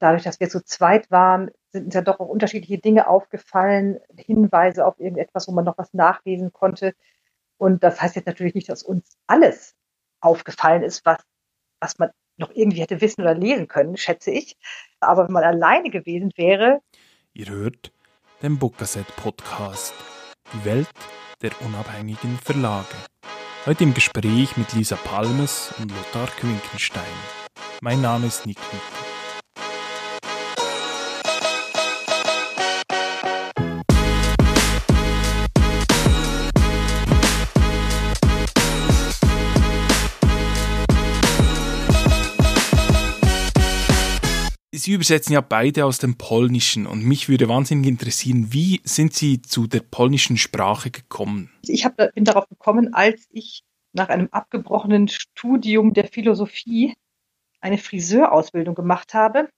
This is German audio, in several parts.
dadurch, dass wir zu zweit waren, sind uns ja doch auch unterschiedliche Dinge aufgefallen, Hinweise auf irgendetwas, wo man noch was nachlesen konnte. Und das heißt jetzt natürlich nicht, dass uns alles aufgefallen ist, was, was man noch irgendwie hätte wissen oder lesen können, schätze ich. Aber wenn man alleine gewesen wäre. Ihr hört den Bookasset Podcast. Die Welt der unabhängigen Verlage. Heute im Gespräch mit Lisa Palmes und Lothar Quinkenstein. Mein Name ist Nick Mitter. Sie übersetzen ja beide aus dem Polnischen und mich würde wahnsinnig interessieren, wie sind Sie zu der polnischen Sprache gekommen? Ich hab, bin darauf gekommen, als ich nach einem abgebrochenen Studium der Philosophie eine Friseurausbildung gemacht habe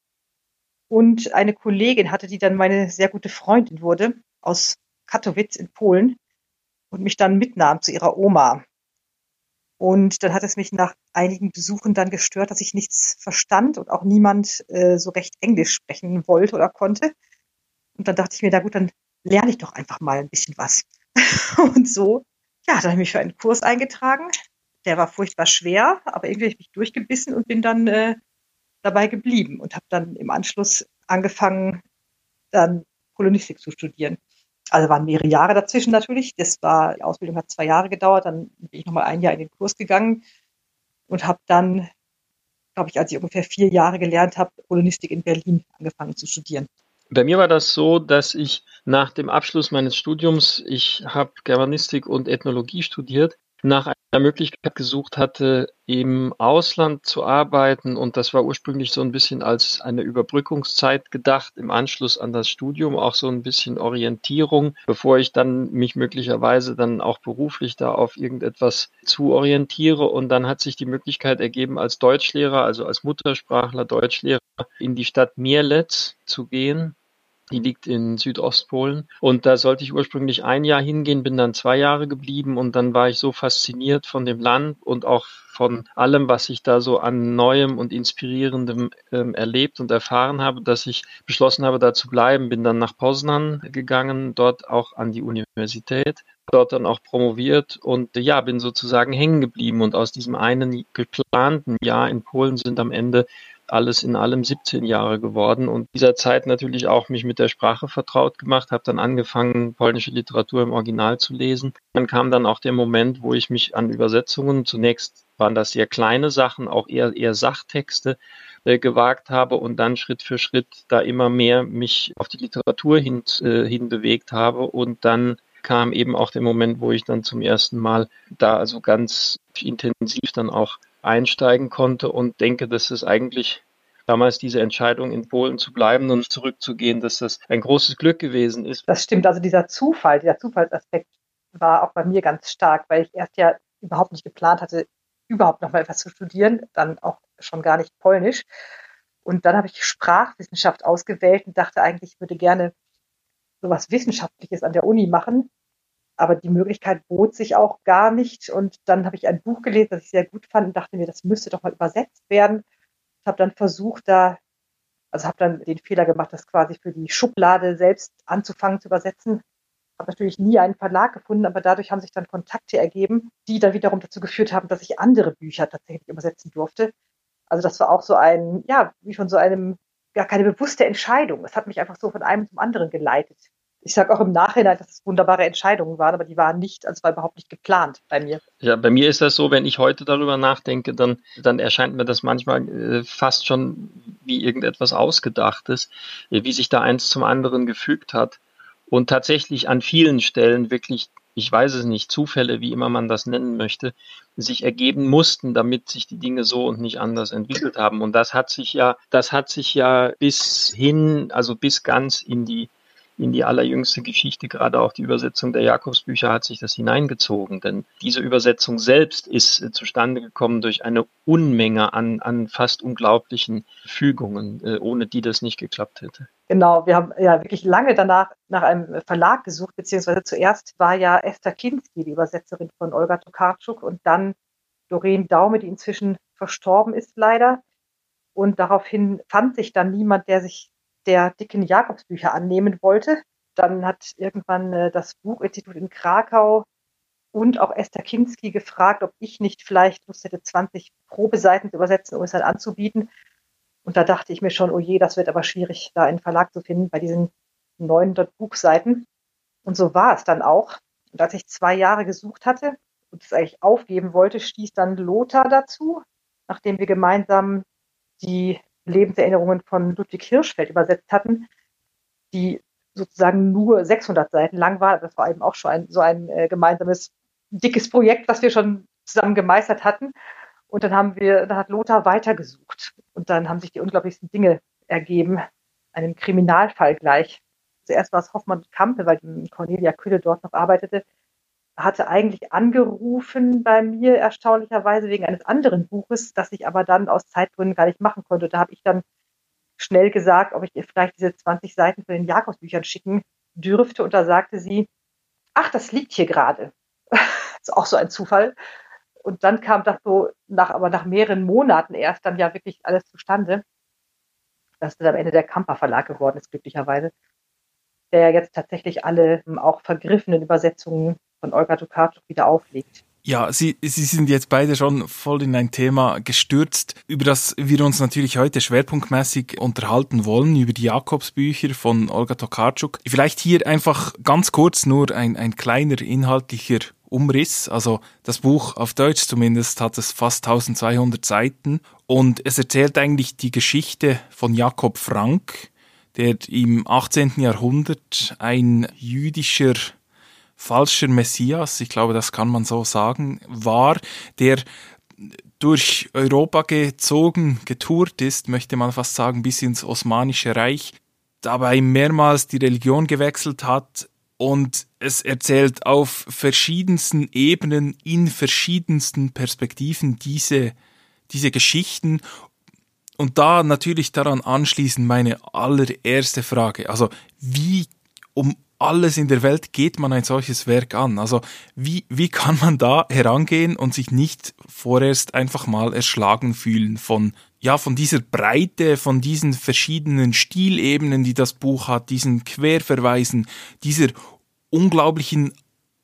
und eine Kollegin hatte, die dann meine sehr gute Freundin wurde aus Katowice in Polen und mich dann mitnahm zu ihrer Oma. Und dann hat es mich nach einigen Besuchen dann gestört, dass ich nichts verstand und auch niemand äh, so recht Englisch sprechen wollte oder konnte. Und dann dachte ich mir, na gut, dann lerne ich doch einfach mal ein bisschen was. und so, ja, dann habe ich mich für einen Kurs eingetragen. Der war furchtbar schwer, aber irgendwie habe ich mich durchgebissen und bin dann äh, dabei geblieben und habe dann im Anschluss angefangen, dann Polonistik zu studieren. Also waren mehrere Jahre dazwischen natürlich. Das war, die Ausbildung hat zwei Jahre gedauert. Dann bin ich nochmal ein Jahr in den Kurs gegangen und habe dann, glaube ich, als ich ungefähr vier Jahre gelernt habe, Polonistik in Berlin angefangen zu studieren. Bei mir war das so, dass ich nach dem Abschluss meines Studiums, ich habe Germanistik und Ethnologie studiert, nach einer Möglichkeit gesucht hatte, im Ausland zu arbeiten. Und das war ursprünglich so ein bisschen als eine Überbrückungszeit gedacht, im Anschluss an das Studium, auch so ein bisschen Orientierung, bevor ich dann mich möglicherweise dann auch beruflich da auf irgendetwas zu orientiere. Und dann hat sich die Möglichkeit ergeben, als Deutschlehrer, also als Muttersprachler Deutschlehrer in die Stadt Mielec zu gehen die liegt in Südostpolen. Und da sollte ich ursprünglich ein Jahr hingehen, bin dann zwei Jahre geblieben und dann war ich so fasziniert von dem Land und auch von allem, was ich da so an Neuem und Inspirierendem ähm, erlebt und erfahren habe, dass ich beschlossen habe, da zu bleiben. Bin dann nach Poznan gegangen, dort auch an die Universität, dort dann auch promoviert und ja, bin sozusagen hängen geblieben. Und aus diesem einen geplanten Jahr in Polen sind am Ende alles in allem 17 Jahre geworden und dieser Zeit natürlich auch mich mit der Sprache vertraut gemacht, habe dann angefangen, polnische Literatur im Original zu lesen. Dann kam dann auch der Moment, wo ich mich an Übersetzungen, zunächst waren das sehr kleine Sachen, auch eher, eher Sachtexte, äh, gewagt habe und dann Schritt für Schritt da immer mehr mich auf die Literatur hin, äh, hin bewegt habe und dann kam eben auch der Moment, wo ich dann zum ersten Mal da also ganz intensiv dann auch einsteigen konnte und denke, dass es eigentlich damals diese Entscheidung in Polen zu bleiben und zurückzugehen, dass das ein großes Glück gewesen ist. Das stimmt, also dieser Zufall, dieser Zufallsaspekt war auch bei mir ganz stark, weil ich erst ja überhaupt nicht geplant hatte, überhaupt noch mal etwas zu studieren, dann auch schon gar nicht Polnisch. Und dann habe ich Sprachwissenschaft ausgewählt und dachte eigentlich, ich würde gerne sowas Wissenschaftliches an der Uni machen aber die Möglichkeit bot sich auch gar nicht. Und dann habe ich ein Buch gelesen, das ich sehr gut fand und dachte mir, das müsste doch mal übersetzt werden. Ich habe dann versucht, da, also habe dann den Fehler gemacht, das quasi für die Schublade selbst anzufangen zu übersetzen. Habe natürlich nie einen Verlag gefunden, aber dadurch haben sich dann Kontakte ergeben, die dann wiederum dazu geführt haben, dass ich andere Bücher tatsächlich übersetzen durfte. Also das war auch so ein, ja, wie von so einem, gar keine bewusste Entscheidung. Es hat mich einfach so von einem zum anderen geleitet ich sage auch im Nachhinein, dass es wunderbare Entscheidungen waren, aber die waren nicht, also war überhaupt nicht geplant bei mir. Ja, bei mir ist das so, wenn ich heute darüber nachdenke, dann, dann erscheint mir das manchmal äh, fast schon wie irgendetwas Ausgedachtes, äh, wie sich da eins zum anderen gefügt hat und tatsächlich an vielen Stellen wirklich, ich weiß es nicht, Zufälle, wie immer man das nennen möchte, sich ergeben mussten, damit sich die Dinge so und nicht anders entwickelt haben. Und das hat sich ja, das hat sich ja bis hin, also bis ganz in die in die allerjüngste Geschichte, gerade auch die Übersetzung der Jakobsbücher hat sich das hineingezogen. Denn diese Übersetzung selbst ist äh, zustande gekommen durch eine Unmenge an, an fast unglaublichen Fügungen, äh, ohne die das nicht geklappt hätte. Genau, wir haben ja wirklich lange danach nach einem Verlag gesucht, beziehungsweise zuerst war ja Esther Kinski die Übersetzerin von Olga Tokarczuk und dann Doreen Daume, die inzwischen verstorben ist leider. Und daraufhin fand sich dann niemand, der sich der dicken Jakobsbücher annehmen wollte. Dann hat irgendwann äh, das Buchinstitut in Krakau und auch Esther Kinski gefragt, ob ich nicht vielleicht Lust hätte, 20 Probeseiten zu übersetzen, um es dann anzubieten. Und da dachte ich mir schon, oh je, das wird aber schwierig, da einen Verlag zu finden bei diesen 900 Buchseiten. Und so war es dann auch. Und als ich zwei Jahre gesucht hatte und es eigentlich aufgeben wollte, stieß dann Lothar dazu, nachdem wir gemeinsam die Lebenserinnerungen von Ludwig Hirschfeld übersetzt hatten, die sozusagen nur 600 Seiten lang war. Das war eben auch schon ein, so ein äh, gemeinsames dickes Projekt, was wir schon zusammen gemeistert hatten. Und dann haben wir, dann hat Lothar weitergesucht. Und dann haben sich die unglaublichsten Dinge ergeben. Einen Kriminalfall gleich. Zuerst war es Hoffmann Kampe, weil Cornelia Külle dort noch arbeitete, hatte eigentlich angerufen bei mir erstaunlicherweise wegen eines anderen Buches, das ich aber dann aus Zeitgründen gar nicht machen konnte. Da habe ich dann schnell gesagt, ob ich ihr vielleicht diese 20 Seiten von den Jakobsbüchern schicken dürfte. Und da sagte sie, ach, das liegt hier gerade. ist auch so ein Zufall. Und dann kam das so nach, aber nach mehreren Monaten erst dann ja wirklich alles zustande. Das ist am Ende der Kamper Verlag geworden ist, glücklicherweise. Der ja jetzt tatsächlich alle auch vergriffenen Übersetzungen von Olga Tokarczuk wieder auflegt. Ja, Sie, Sie sind jetzt beide schon voll in ein Thema gestürzt, über das wir uns natürlich heute schwerpunktmäßig unterhalten wollen, über die Jakobsbücher von Olga Tokarczuk. Vielleicht hier einfach ganz kurz nur ein, ein kleiner inhaltlicher Umriss. Also das Buch auf Deutsch zumindest hat es fast 1200 Seiten und es erzählt eigentlich die Geschichte von Jakob Frank, der im 18. Jahrhundert ein jüdischer falscher Messias, ich glaube, das kann man so sagen, war, der durch Europa gezogen, getourt ist, möchte man fast sagen, bis ins Osmanische Reich, dabei mehrmals die Religion gewechselt hat und es erzählt auf verschiedensten Ebenen, in verschiedensten Perspektiven diese, diese Geschichten und da natürlich daran anschließend meine allererste Frage. Also wie um alles in der Welt geht man ein solches Werk an? Also wie, wie kann man da herangehen und sich nicht vorerst einfach mal erschlagen fühlen von, ja, von dieser Breite, von diesen verschiedenen Stilebenen, die das Buch hat, diesen Querverweisen, dieser unglaublichen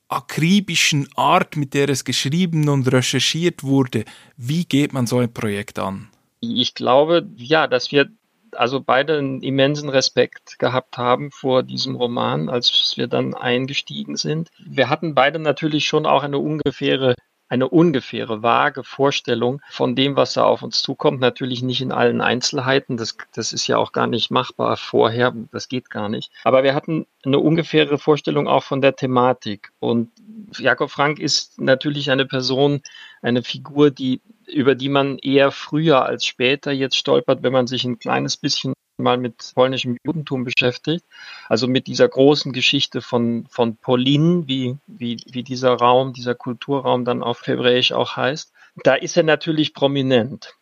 akribischen Art, mit der es geschrieben und recherchiert wurde. Wie geht man so ein Projekt an? Ich glaube, ja, dass wir also beide einen immensen Respekt gehabt haben vor diesem Roman, als wir dann eingestiegen sind. Wir hatten beide natürlich schon auch eine ungefähre eine ungefähre, vage Vorstellung von dem, was da auf uns zukommt. Natürlich nicht in allen Einzelheiten. Das, das ist ja auch gar nicht machbar vorher. Das geht gar nicht. Aber wir hatten eine ungefähre Vorstellung auch von der Thematik. Und Jakob Frank ist natürlich eine Person, eine Figur, die über die man eher früher als später jetzt stolpert, wenn man sich ein kleines bisschen mal mit polnischem Judentum beschäftigt, also mit dieser großen Geschichte von, von Polin, wie, wie, wie dieser Raum, dieser Kulturraum dann auf Hebräisch auch heißt, da ist er natürlich prominent.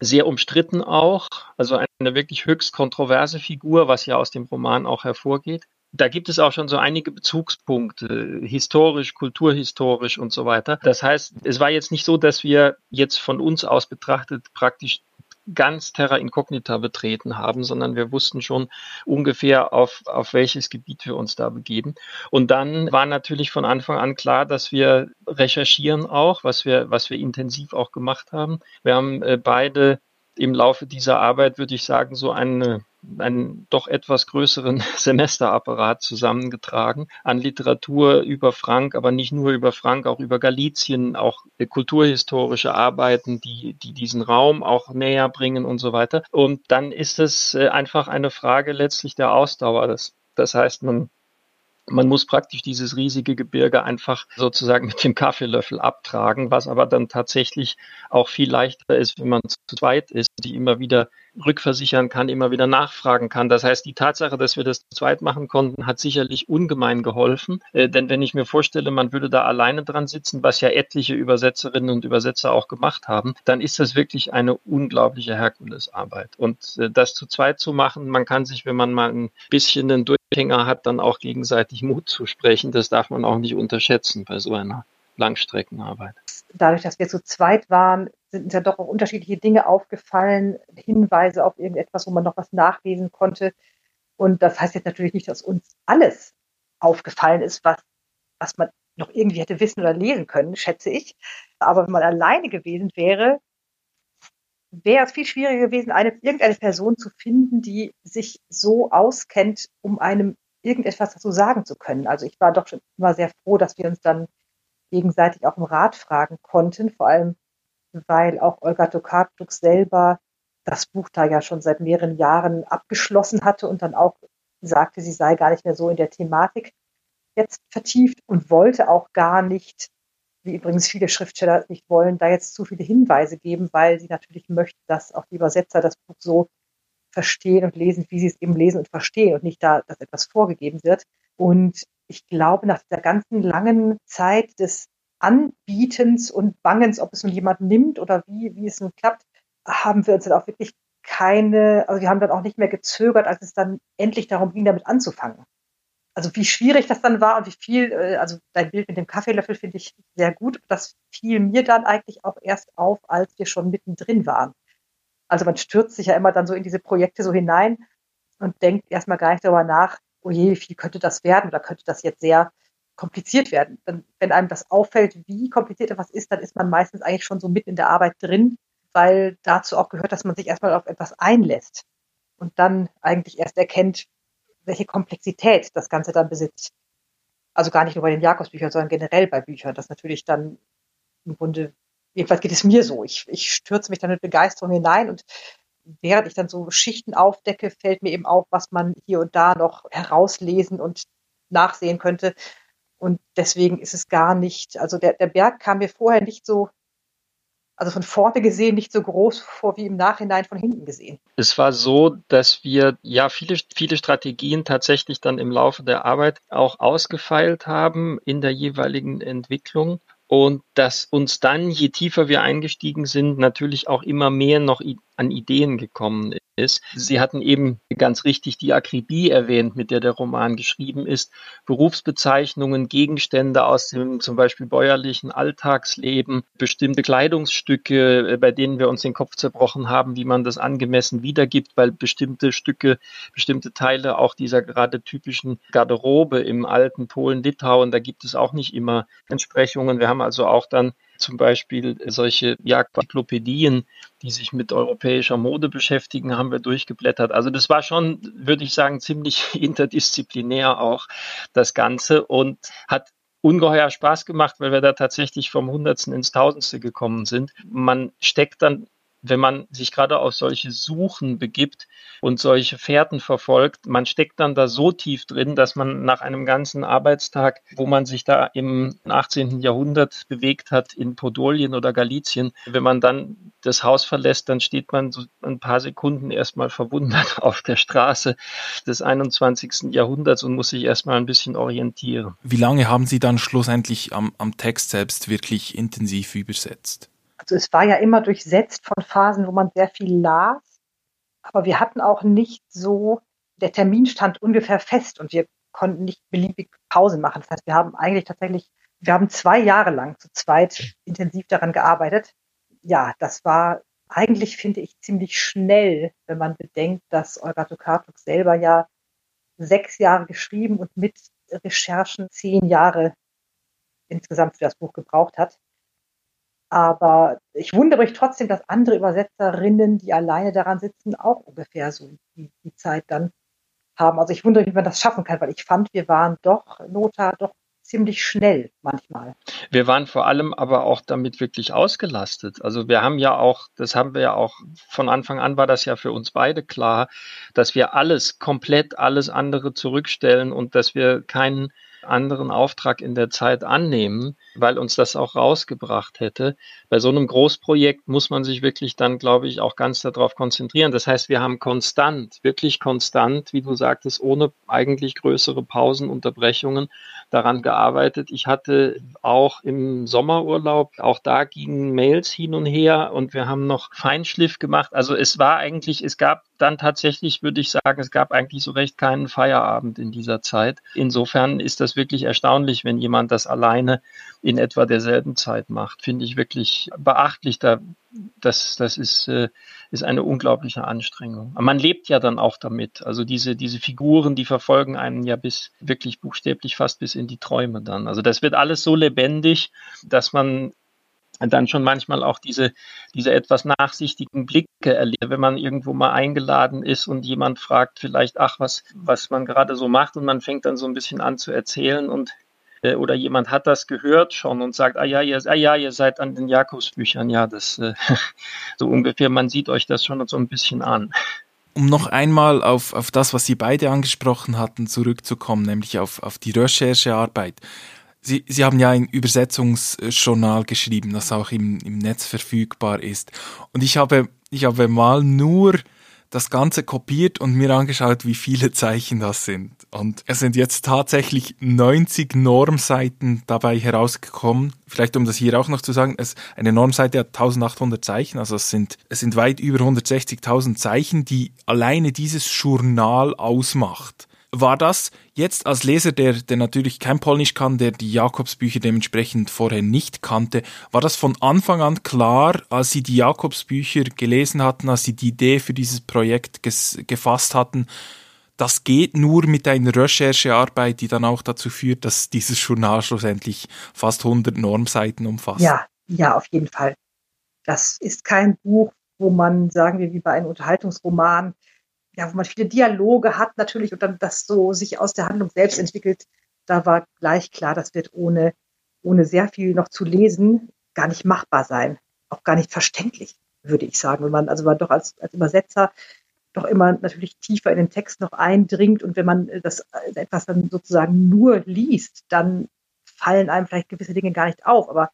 Sehr umstritten auch, also eine wirklich höchst kontroverse Figur, was ja aus dem Roman auch hervorgeht da gibt es auch schon so einige Bezugspunkte, historisch, kulturhistorisch und so weiter. Das heißt, es war jetzt nicht so, dass wir jetzt von uns aus betrachtet praktisch ganz Terra Incognita betreten haben, sondern wir wussten schon ungefähr, auf, auf welches Gebiet wir uns da begeben. Und dann war natürlich von Anfang an klar, dass wir recherchieren auch, was wir, was wir intensiv auch gemacht haben. Wir haben äh, beide im Laufe dieser Arbeit, würde ich sagen, so eine einen doch etwas größeren Semesterapparat zusammengetragen an Literatur über Frank, aber nicht nur über Frank, auch über Galizien, auch kulturhistorische Arbeiten, die, die diesen Raum auch näher bringen und so weiter. Und dann ist es äh, einfach eine Frage letztlich der Ausdauer. Das, das heißt, man man muss praktisch dieses riesige Gebirge einfach sozusagen mit dem Kaffeelöffel abtragen, was aber dann tatsächlich auch viel leichter ist, wenn man zu zweit ist, die immer wieder rückversichern kann, immer wieder nachfragen kann. Das heißt, die Tatsache, dass wir das zu zweit machen konnten, hat sicherlich ungemein geholfen. Äh, denn wenn ich mir vorstelle, man würde da alleine dran sitzen, was ja etliche Übersetzerinnen und Übersetzer auch gemacht haben, dann ist das wirklich eine unglaubliche Herkulesarbeit. Und äh, das zu zweit zu machen, man kann sich, wenn man mal ein bisschen den Durchhänger hat, dann auch gegenseitig Mut zu sprechen. Das darf man auch nicht unterschätzen bei so einer Langstreckenarbeit. Dadurch, dass wir zu zweit waren, sind ja doch auch unterschiedliche Dinge aufgefallen, Hinweise auf irgendetwas, wo man noch was nachlesen konnte. Und das heißt jetzt natürlich nicht, dass uns alles aufgefallen ist, was, was man noch irgendwie hätte wissen oder lesen können, schätze ich. Aber wenn man alleine gewesen wäre, wäre es viel schwieriger gewesen, eine, irgendeine Person zu finden, die sich so auskennt, um einem irgendetwas dazu sagen zu können. Also ich war doch schon immer sehr froh, dass wir uns dann gegenseitig auch im Rat fragen konnten, vor allem weil auch Olga Tokarczuk selber das Buch da ja schon seit mehreren Jahren abgeschlossen hatte und dann auch sagte, sie sei gar nicht mehr so in der Thematik jetzt vertieft und wollte auch gar nicht, wie übrigens viele Schriftsteller nicht wollen, da jetzt zu viele Hinweise geben, weil sie natürlich möchte, dass auch die Übersetzer das Buch so verstehen und lesen, wie sie es eben lesen und verstehen und nicht da, dass etwas vorgegeben wird. Und ich glaube, nach der ganzen langen Zeit des Anbietens und Bangens, ob es nun jemand nimmt oder wie, wie es nun klappt, haben wir uns dann auch wirklich keine, also wir haben dann auch nicht mehr gezögert, als es dann endlich darum ging, damit anzufangen. Also wie schwierig das dann war und wie viel, äh, also dein Bild mit dem Kaffeelöffel finde ich sehr gut. Das fiel mir dann eigentlich auch erst auf, als wir schon mittendrin waren. Also man stürzt sich ja immer dann so in diese Projekte so hinein und denkt erstmal gar nicht darüber nach, oh je, wie viel könnte das werden oder könnte das jetzt sehr kompliziert werden. Dann, wenn einem das auffällt, wie kompliziert etwas ist, dann ist man meistens eigentlich schon so mitten in der Arbeit drin, weil dazu auch gehört, dass man sich erstmal auf etwas einlässt und dann eigentlich erst erkennt, welche Komplexität das Ganze dann besitzt. Also gar nicht nur bei den Jakobsbüchern, sondern generell bei Büchern. Das natürlich dann im Grunde, jedenfalls geht es mir so. Ich, ich stürze mich dann mit Begeisterung hinein und während ich dann so Schichten aufdecke, fällt mir eben auf, was man hier und da noch herauslesen und nachsehen könnte. Und deswegen ist es gar nicht, also der, der Berg kam mir vorher nicht so also von vorne gesehen nicht so groß vor wie im Nachhinein von hinten gesehen. Es war so, dass wir ja viele, viele Strategien tatsächlich dann im Laufe der Arbeit auch ausgefeilt haben in der jeweiligen Entwicklung und dass uns dann, je tiefer wir eingestiegen sind, natürlich auch immer mehr noch an Ideen gekommen ist. Sie hatten eben ganz richtig die Akribie erwähnt, mit der der Roman geschrieben ist. Berufsbezeichnungen, Gegenstände aus dem zum Beispiel bäuerlichen Alltagsleben, bestimmte Kleidungsstücke, äh, bei denen wir uns den Kopf zerbrochen haben, wie man das angemessen wiedergibt, weil bestimmte Stücke, bestimmte Teile auch dieser gerade typischen Garderobe im alten Polen, Litauen, da gibt es auch nicht immer Entsprechungen. Wir haben also auch dann zum Beispiel solche Jagdenzyklopädien, die sich mit europäischer Mode beschäftigen, haben wir durchgeblättert. Also das war schon, würde ich sagen, ziemlich interdisziplinär auch das Ganze und hat ungeheuer Spaß gemacht, weil wir da tatsächlich vom Hundertsten ins Tausendste gekommen sind. Man steckt dann wenn man sich gerade auf solche Suchen begibt und solche Fährten verfolgt, man steckt dann da so tief drin, dass man nach einem ganzen Arbeitstag, wo man sich da im 18. Jahrhundert bewegt hat, in Podolien oder Galizien, wenn man dann das Haus verlässt, dann steht man so ein paar Sekunden erstmal verwundert auf der Straße des 21. Jahrhunderts und muss sich erstmal ein bisschen orientieren. Wie lange haben Sie dann schlussendlich am, am Text selbst wirklich intensiv übersetzt? Also es war ja immer durchsetzt von Phasen, wo man sehr viel las, aber wir hatten auch nicht so, der Termin stand ungefähr fest und wir konnten nicht beliebig Pausen machen. Das heißt, wir haben eigentlich tatsächlich, wir haben zwei Jahre lang zu zweit intensiv daran gearbeitet. Ja, das war eigentlich, finde ich, ziemlich schnell, wenn man bedenkt, dass Olga Tokarczuk selber ja sechs Jahre geschrieben und mit Recherchen zehn Jahre insgesamt für das Buch gebraucht hat. Aber ich wundere mich trotzdem, dass andere Übersetzerinnen, die alleine daran sitzen, auch ungefähr so die, die Zeit dann haben. Also ich wundere mich, wie man das schaffen kann, weil ich fand, wir waren doch, Nota, doch ziemlich schnell manchmal. Wir waren vor allem aber auch damit wirklich ausgelastet. Also wir haben ja auch, das haben wir ja auch von Anfang an war das ja für uns beide klar, dass wir alles, komplett alles andere zurückstellen und dass wir keinen anderen Auftrag in der Zeit annehmen, weil uns das auch rausgebracht hätte. Bei so einem Großprojekt muss man sich wirklich dann, glaube ich, auch ganz darauf konzentrieren. Das heißt, wir haben konstant, wirklich konstant, wie du sagtest, ohne eigentlich größere Pausen, Unterbrechungen daran gearbeitet. Ich hatte auch im Sommerurlaub, auch da gingen Mails hin und her und wir haben noch Feinschliff gemacht. Also es war eigentlich, es gab dann tatsächlich, würde ich sagen, es gab eigentlich so recht keinen Feierabend in dieser Zeit. Insofern ist das ist wirklich erstaunlich, wenn jemand das alleine in etwa derselben Zeit macht. Finde ich wirklich beachtlich. Da, das, das ist, äh, ist eine unglaubliche Anstrengung. Man lebt ja dann auch damit. Also diese, diese Figuren, die verfolgen einen ja bis wirklich buchstäblich fast bis in die Träume dann. Also das wird alles so lebendig, dass man dann schon manchmal auch diese, diese etwas nachsichtigen Blicke erlebt, wenn man irgendwo mal eingeladen ist und jemand fragt vielleicht, ach, was, was man gerade so macht und man fängt dann so ein bisschen an zu erzählen und äh, oder jemand hat das gehört schon und sagt, ah ja, ihr, ah ja, ihr seid an den Jakobsbüchern, ja, das äh, so ungefähr, man sieht euch das schon so ein bisschen an. Um noch einmal auf, auf das, was Sie beide angesprochen hatten, zurückzukommen, nämlich auf, auf die Recherchearbeit. Sie, Sie haben ja ein Übersetzungsjournal geschrieben, das auch im, im Netz verfügbar ist. Und ich habe, ich habe mal nur das Ganze kopiert und mir angeschaut, wie viele Zeichen das sind. Und es sind jetzt tatsächlich 90 Normseiten dabei herausgekommen. Vielleicht um das hier auch noch zu sagen, es, eine Normseite hat 1800 Zeichen, also es sind, es sind weit über 160.000 Zeichen, die alleine dieses Journal ausmacht war das jetzt als Leser, der, der natürlich kein Polnisch kann, der die Jakobsbücher dementsprechend vorher nicht kannte, war das von Anfang an klar, als Sie die Jakobsbücher gelesen hatten, als Sie die Idee für dieses Projekt gefasst hatten, das geht nur mit einer Recherchearbeit, die dann auch dazu führt, dass dieses Journal schlussendlich fast 100 Normseiten umfasst. Ja, ja, auf jeden Fall. Das ist kein Buch, wo man, sagen wir, wie bei einem Unterhaltungsroman, ja, wo man viele Dialoge hat natürlich und dann das so sich aus der Handlung selbst entwickelt, da war gleich klar, das wird ohne, ohne sehr viel noch zu lesen gar nicht machbar sein. Auch gar nicht verständlich, würde ich sagen. Wenn man, also man doch als, als Übersetzer doch immer natürlich tiefer in den Text noch eindringt und wenn man das äh, etwas dann sozusagen nur liest, dann fallen einem vielleicht gewisse Dinge gar nicht auf. Aber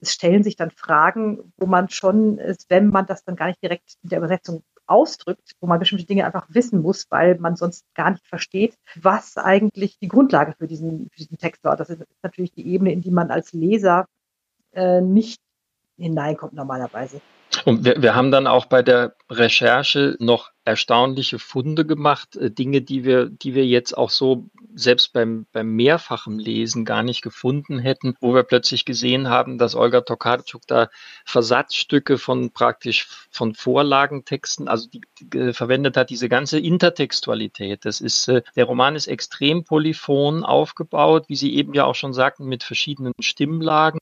es stellen sich dann Fragen, wo man schon, wenn man das dann gar nicht direkt in der Übersetzung ausdrückt, wo man bestimmte Dinge einfach wissen muss, weil man sonst gar nicht versteht, was eigentlich die Grundlage für diesen, für diesen Text war. Das ist natürlich die Ebene, in die man als Leser äh, nicht hineinkommt normalerweise. Und wir, wir haben dann auch bei der Recherche noch erstaunliche Funde gemacht, äh, Dinge, die wir, die wir jetzt auch so selbst beim, beim mehrfachen Lesen gar nicht gefunden hätten, wo wir plötzlich gesehen haben, dass Olga Tokarczuk da Versatzstücke von praktisch von Vorlagentexten, also die, die verwendet hat, diese ganze Intertextualität. Das ist, äh, der Roman ist extrem polyphon aufgebaut, wie Sie eben ja auch schon sagten, mit verschiedenen Stimmlagen.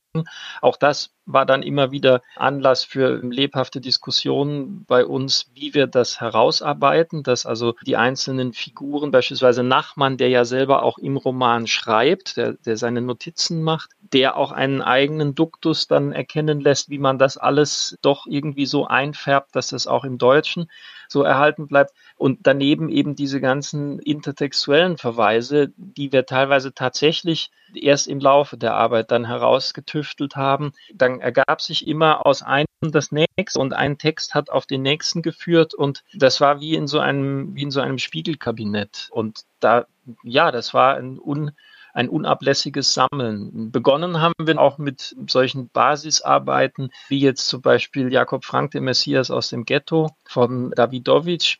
Auch das war dann immer wieder Anlass für lebhafte Diskussionen bei uns, wie wir das herausarbeiten, dass also die einzelnen Figuren, beispielsweise Nachmann, der ja selber auch im Roman schreibt, der, der seine Notizen macht, der auch einen eigenen Duktus dann erkennen lässt, wie man das alles doch irgendwie so einfärbt, dass das auch im Deutschen so erhalten bleibt. Und daneben eben diese ganzen intertextuellen Verweise, die wir teilweise tatsächlich erst im Laufe der Arbeit dann herausgetüftelt haben. Dann ergab sich immer aus einem das nächste und ein Text hat auf den nächsten geführt und das war wie in so einem, wie in so einem Spiegelkabinett. Und da, ja, das war ein un, ein unablässiges Sammeln. Begonnen haben wir auch mit solchen Basisarbeiten, wie jetzt zum Beispiel Jakob Frank, der Messias aus dem Ghetto von Davidowitsch,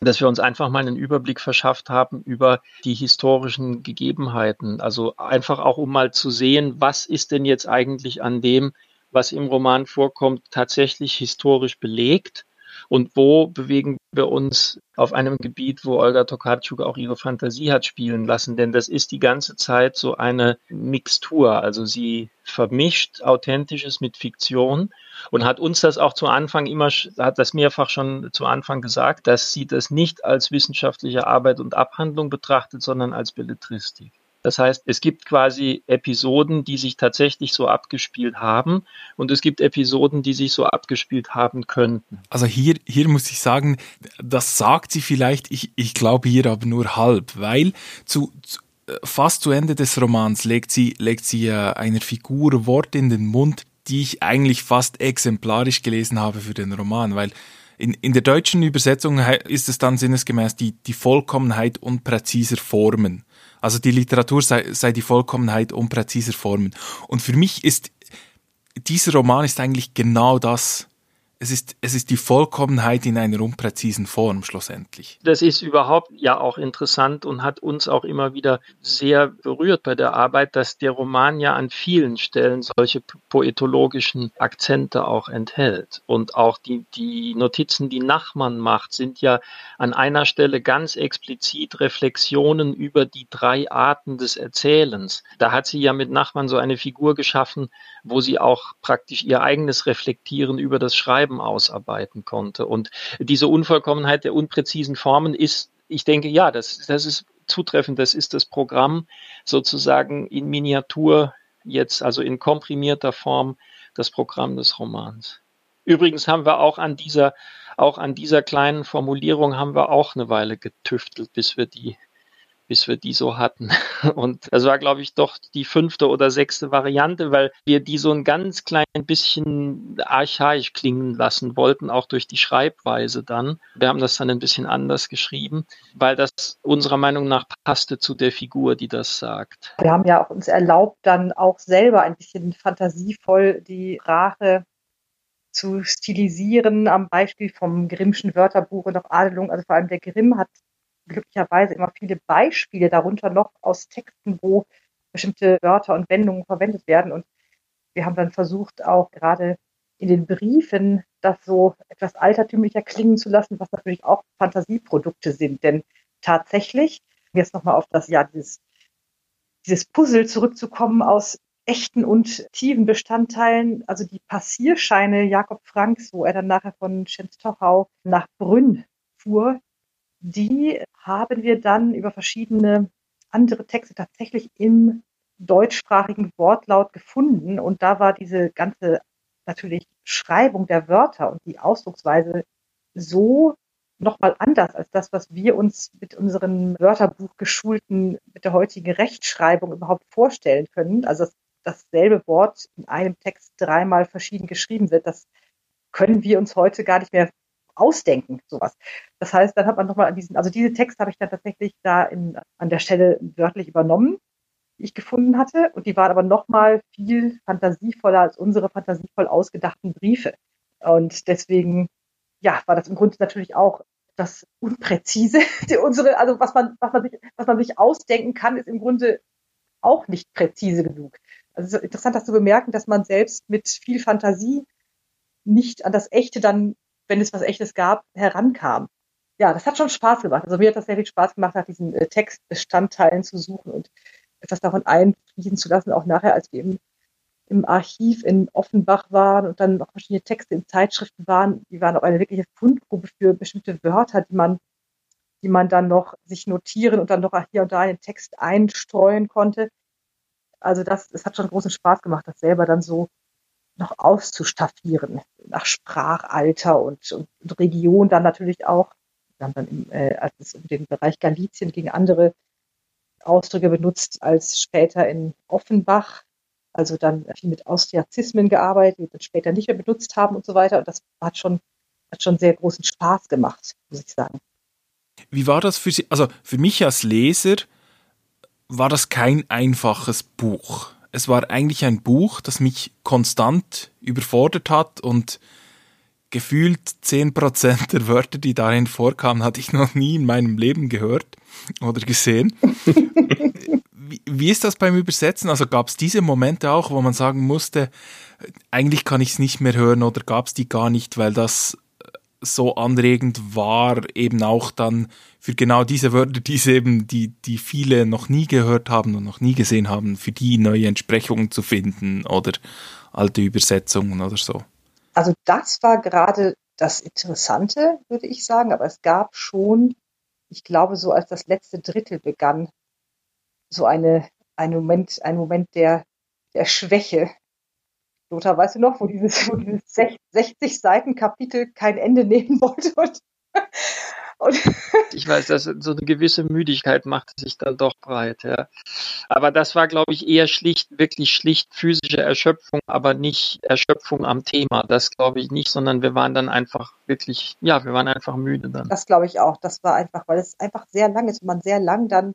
dass wir uns einfach mal einen Überblick verschafft haben über die historischen Gegebenheiten. Also einfach auch, um mal zu sehen, was ist denn jetzt eigentlich an dem, was im Roman vorkommt, tatsächlich historisch belegt und wo bewegen wir uns auf einem Gebiet, wo Olga Tokarczuk auch ihre Fantasie hat spielen lassen, denn das ist die ganze Zeit so eine Mixtur, also sie vermischt Authentisches mit Fiktion und hat uns das auch zu Anfang immer, hat das mehrfach schon zu Anfang gesagt, dass sie das nicht als wissenschaftliche Arbeit und Abhandlung betrachtet, sondern als Belletristik. Das heißt, es gibt quasi Episoden, die sich tatsächlich so abgespielt haben und es gibt Episoden, die sich so abgespielt haben könnten. Also hier, hier muss ich sagen, das sagt sie vielleicht, ich, ich glaube hier aber nur halb, weil zu, zu fast zu Ende des Romans legt sie, legt sie äh, einer Figur Wort in den Mund, die ich eigentlich fast exemplarisch gelesen habe für den Roman, weil in, in der deutschen Übersetzung ist es dann sinnesgemäß die, die Vollkommenheit unpräziser Formen. Also die Literatur sei, sei die Vollkommenheit unpräziser Formen. Und für mich ist dieser Roman ist eigentlich genau das, es ist, es ist die Vollkommenheit in einer unpräzisen Form schlussendlich. Das ist überhaupt ja auch interessant und hat uns auch immer wieder sehr berührt bei der Arbeit, dass der Roman ja an vielen Stellen solche poetologischen Akzente auch enthält. Und auch die, die Notizen, die Nachmann macht, sind ja an einer Stelle ganz explizit Reflexionen über die drei Arten des Erzählens. Da hat sie ja mit Nachmann so eine Figur geschaffen, wo sie auch praktisch ihr eigenes Reflektieren über das Schreiben ausarbeiten konnte. Und diese Unvollkommenheit der unpräzisen Formen ist, ich denke, ja, das, das ist zutreffend. Das ist das Programm sozusagen in Miniatur jetzt, also in komprimierter Form, das Programm des Romans. Übrigens haben wir auch an dieser, auch an dieser kleinen Formulierung haben wir auch eine Weile getüftelt, bis wir die bis wir die so hatten. Und das war, glaube ich, doch die fünfte oder sechste Variante, weil wir die so ein ganz klein bisschen archaisch klingen lassen wollten, auch durch die Schreibweise dann. Wir haben das dann ein bisschen anders geschrieben, weil das unserer Meinung nach passte zu der Figur, die das sagt. Wir haben ja auch uns erlaubt, dann auch selber ein bisschen fantasievoll die Sprache zu stilisieren, am Beispiel vom Grimmschen Wörterbuch und auch Adelung. Also vor allem der Grimm hat glücklicherweise immer viele Beispiele darunter noch aus Texten, wo bestimmte Wörter und Wendungen verwendet werden. Und wir haben dann versucht, auch gerade in den Briefen das so etwas altertümlicher klingen zu lassen, was natürlich auch Fantasieprodukte sind. Denn tatsächlich, jetzt nochmal auf das, ja, dieses, dieses Puzzle zurückzukommen aus echten und tiefen Bestandteilen, also die Passierscheine Jakob Franks, wo er dann nachher von Schenstochau nach Brünn fuhr, die haben wir dann über verschiedene andere Texte tatsächlich im deutschsprachigen Wortlaut gefunden. Und da war diese ganze natürlich Schreibung der Wörter und die Ausdrucksweise so nochmal anders als das, was wir uns mit unseren Wörterbuch geschulten, mit der heutigen Rechtschreibung überhaupt vorstellen können. Also dass dasselbe Wort in einem Text dreimal verschieden geschrieben wird, das können wir uns heute gar nicht mehr ausdenken, sowas. Das heißt, dann hat man nochmal an diesen, also diese Texte habe ich dann tatsächlich da in, an der Stelle wörtlich übernommen, die ich gefunden hatte. Und die waren aber nochmal viel fantasievoller als unsere fantasievoll ausgedachten Briefe. Und deswegen, ja, war das im Grunde natürlich auch das Unpräzise. Die, unsere, also was man, was man sich, was man sich ausdenken kann, ist im Grunde auch nicht präzise genug. Also es ist interessant, das zu bemerken, dass man selbst mit viel Fantasie nicht an das Echte dann wenn es was Echtes gab, herankam. Ja, das hat schon Spaß gemacht. Also mir hat das sehr viel Spaß gemacht, nach diesen äh, Textbestandteilen zu suchen und etwas davon einfließen zu lassen, auch nachher, als wir im, im Archiv in Offenbach waren und dann noch verschiedene Texte in Zeitschriften waren. Die waren auch eine wirkliche Fundgrube für bestimmte Wörter, die man, die man dann noch sich notieren und dann noch hier und da in den Text einstreuen konnte. Also das, es hat schon großen Spaß gemacht, das selber dann so noch auszustaffieren nach Sprachalter und, und, und Region dann natürlich auch. Wir haben dann, im, äh, als es um den Bereich Galizien ging, andere Ausdrücke benutzt als später in Offenbach. Also dann viel mit Austriazismen gearbeitet, die wir dann später nicht mehr benutzt haben und so weiter. Und das hat schon, hat schon sehr großen Spaß gemacht, muss ich sagen. Wie war das für Sie? Also für mich als Leser war das kein einfaches Buch es war eigentlich ein Buch, das mich konstant überfordert hat und gefühlt 10% der Wörter, die darin vorkamen, hatte ich noch nie in meinem Leben gehört oder gesehen. wie, wie ist das beim Übersetzen? Also gab es diese Momente auch, wo man sagen musste, eigentlich kann ich es nicht mehr hören oder gab es die gar nicht, weil das so anregend war, eben auch dann für genau diese Wörter, die eben, die, die viele noch nie gehört haben und noch nie gesehen haben, für die neue Entsprechungen zu finden oder alte Übersetzungen oder so. Also das war gerade das Interessante, würde ich sagen, aber es gab schon, ich glaube, so als das letzte Drittel begann, so eine, ein Moment, ein Moment der, der Schwäche, Lothar, weißt du noch, wo dieses, wo dieses 60 Seiten Kapitel kein Ende nehmen wollte und, und ich weiß, dass so eine gewisse Müdigkeit machte sich dann doch breit, ja. Aber das war, glaube ich, eher schlicht, wirklich schlicht physische Erschöpfung, aber nicht Erschöpfung am Thema. Das glaube ich nicht, sondern wir waren dann einfach wirklich, ja, wir waren einfach müde dann. Das glaube ich auch. Das war einfach, weil es einfach sehr lang ist und man sehr lang dann,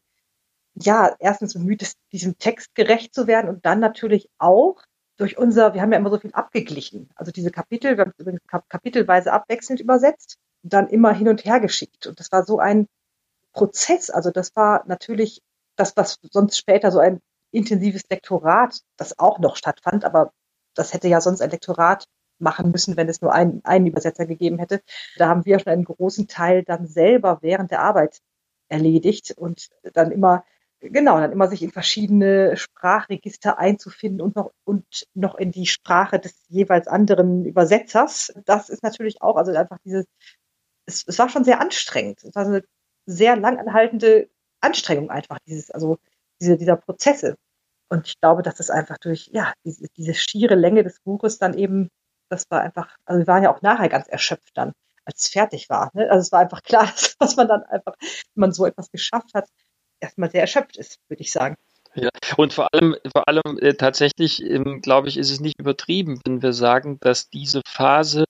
ja, erstens bemüht ist, diesem Text gerecht zu werden und dann natürlich auch durch unser, wir haben ja immer so viel abgeglichen. Also diese Kapitel, wir haben übrigens kapitelweise abwechselnd übersetzt dann immer hin und her geschickt. Und das war so ein Prozess. Also das war natürlich das, was sonst später so ein intensives Lektorat, das auch noch stattfand, aber das hätte ja sonst ein Lektorat machen müssen, wenn es nur einen, einen Übersetzer gegeben hätte. Da haben wir schon einen großen Teil dann selber während der Arbeit erledigt und dann immer genau, dann immer sich in verschiedene Sprachregister einzufinden und noch, und noch in die Sprache des jeweils anderen Übersetzers. Das ist natürlich auch, also einfach dieses, es, es war schon sehr anstrengend. Es war eine sehr lang anhaltende Anstrengung einfach, dieses, also diese, dieser Prozesse. Und ich glaube, dass das einfach durch, ja, diese, diese schiere Länge des Buches dann eben, das war einfach, also wir waren ja auch nachher ganz erschöpft dann, als es fertig war. Ne? Also es war einfach klar, dass man dann einfach, wenn man so etwas geschafft hat, erstmal sehr erschöpft ist, würde ich sagen. Ja, und vor allem, vor allem äh, tatsächlich, ähm, glaube ich, ist es nicht übertrieben, wenn wir sagen, dass diese Phase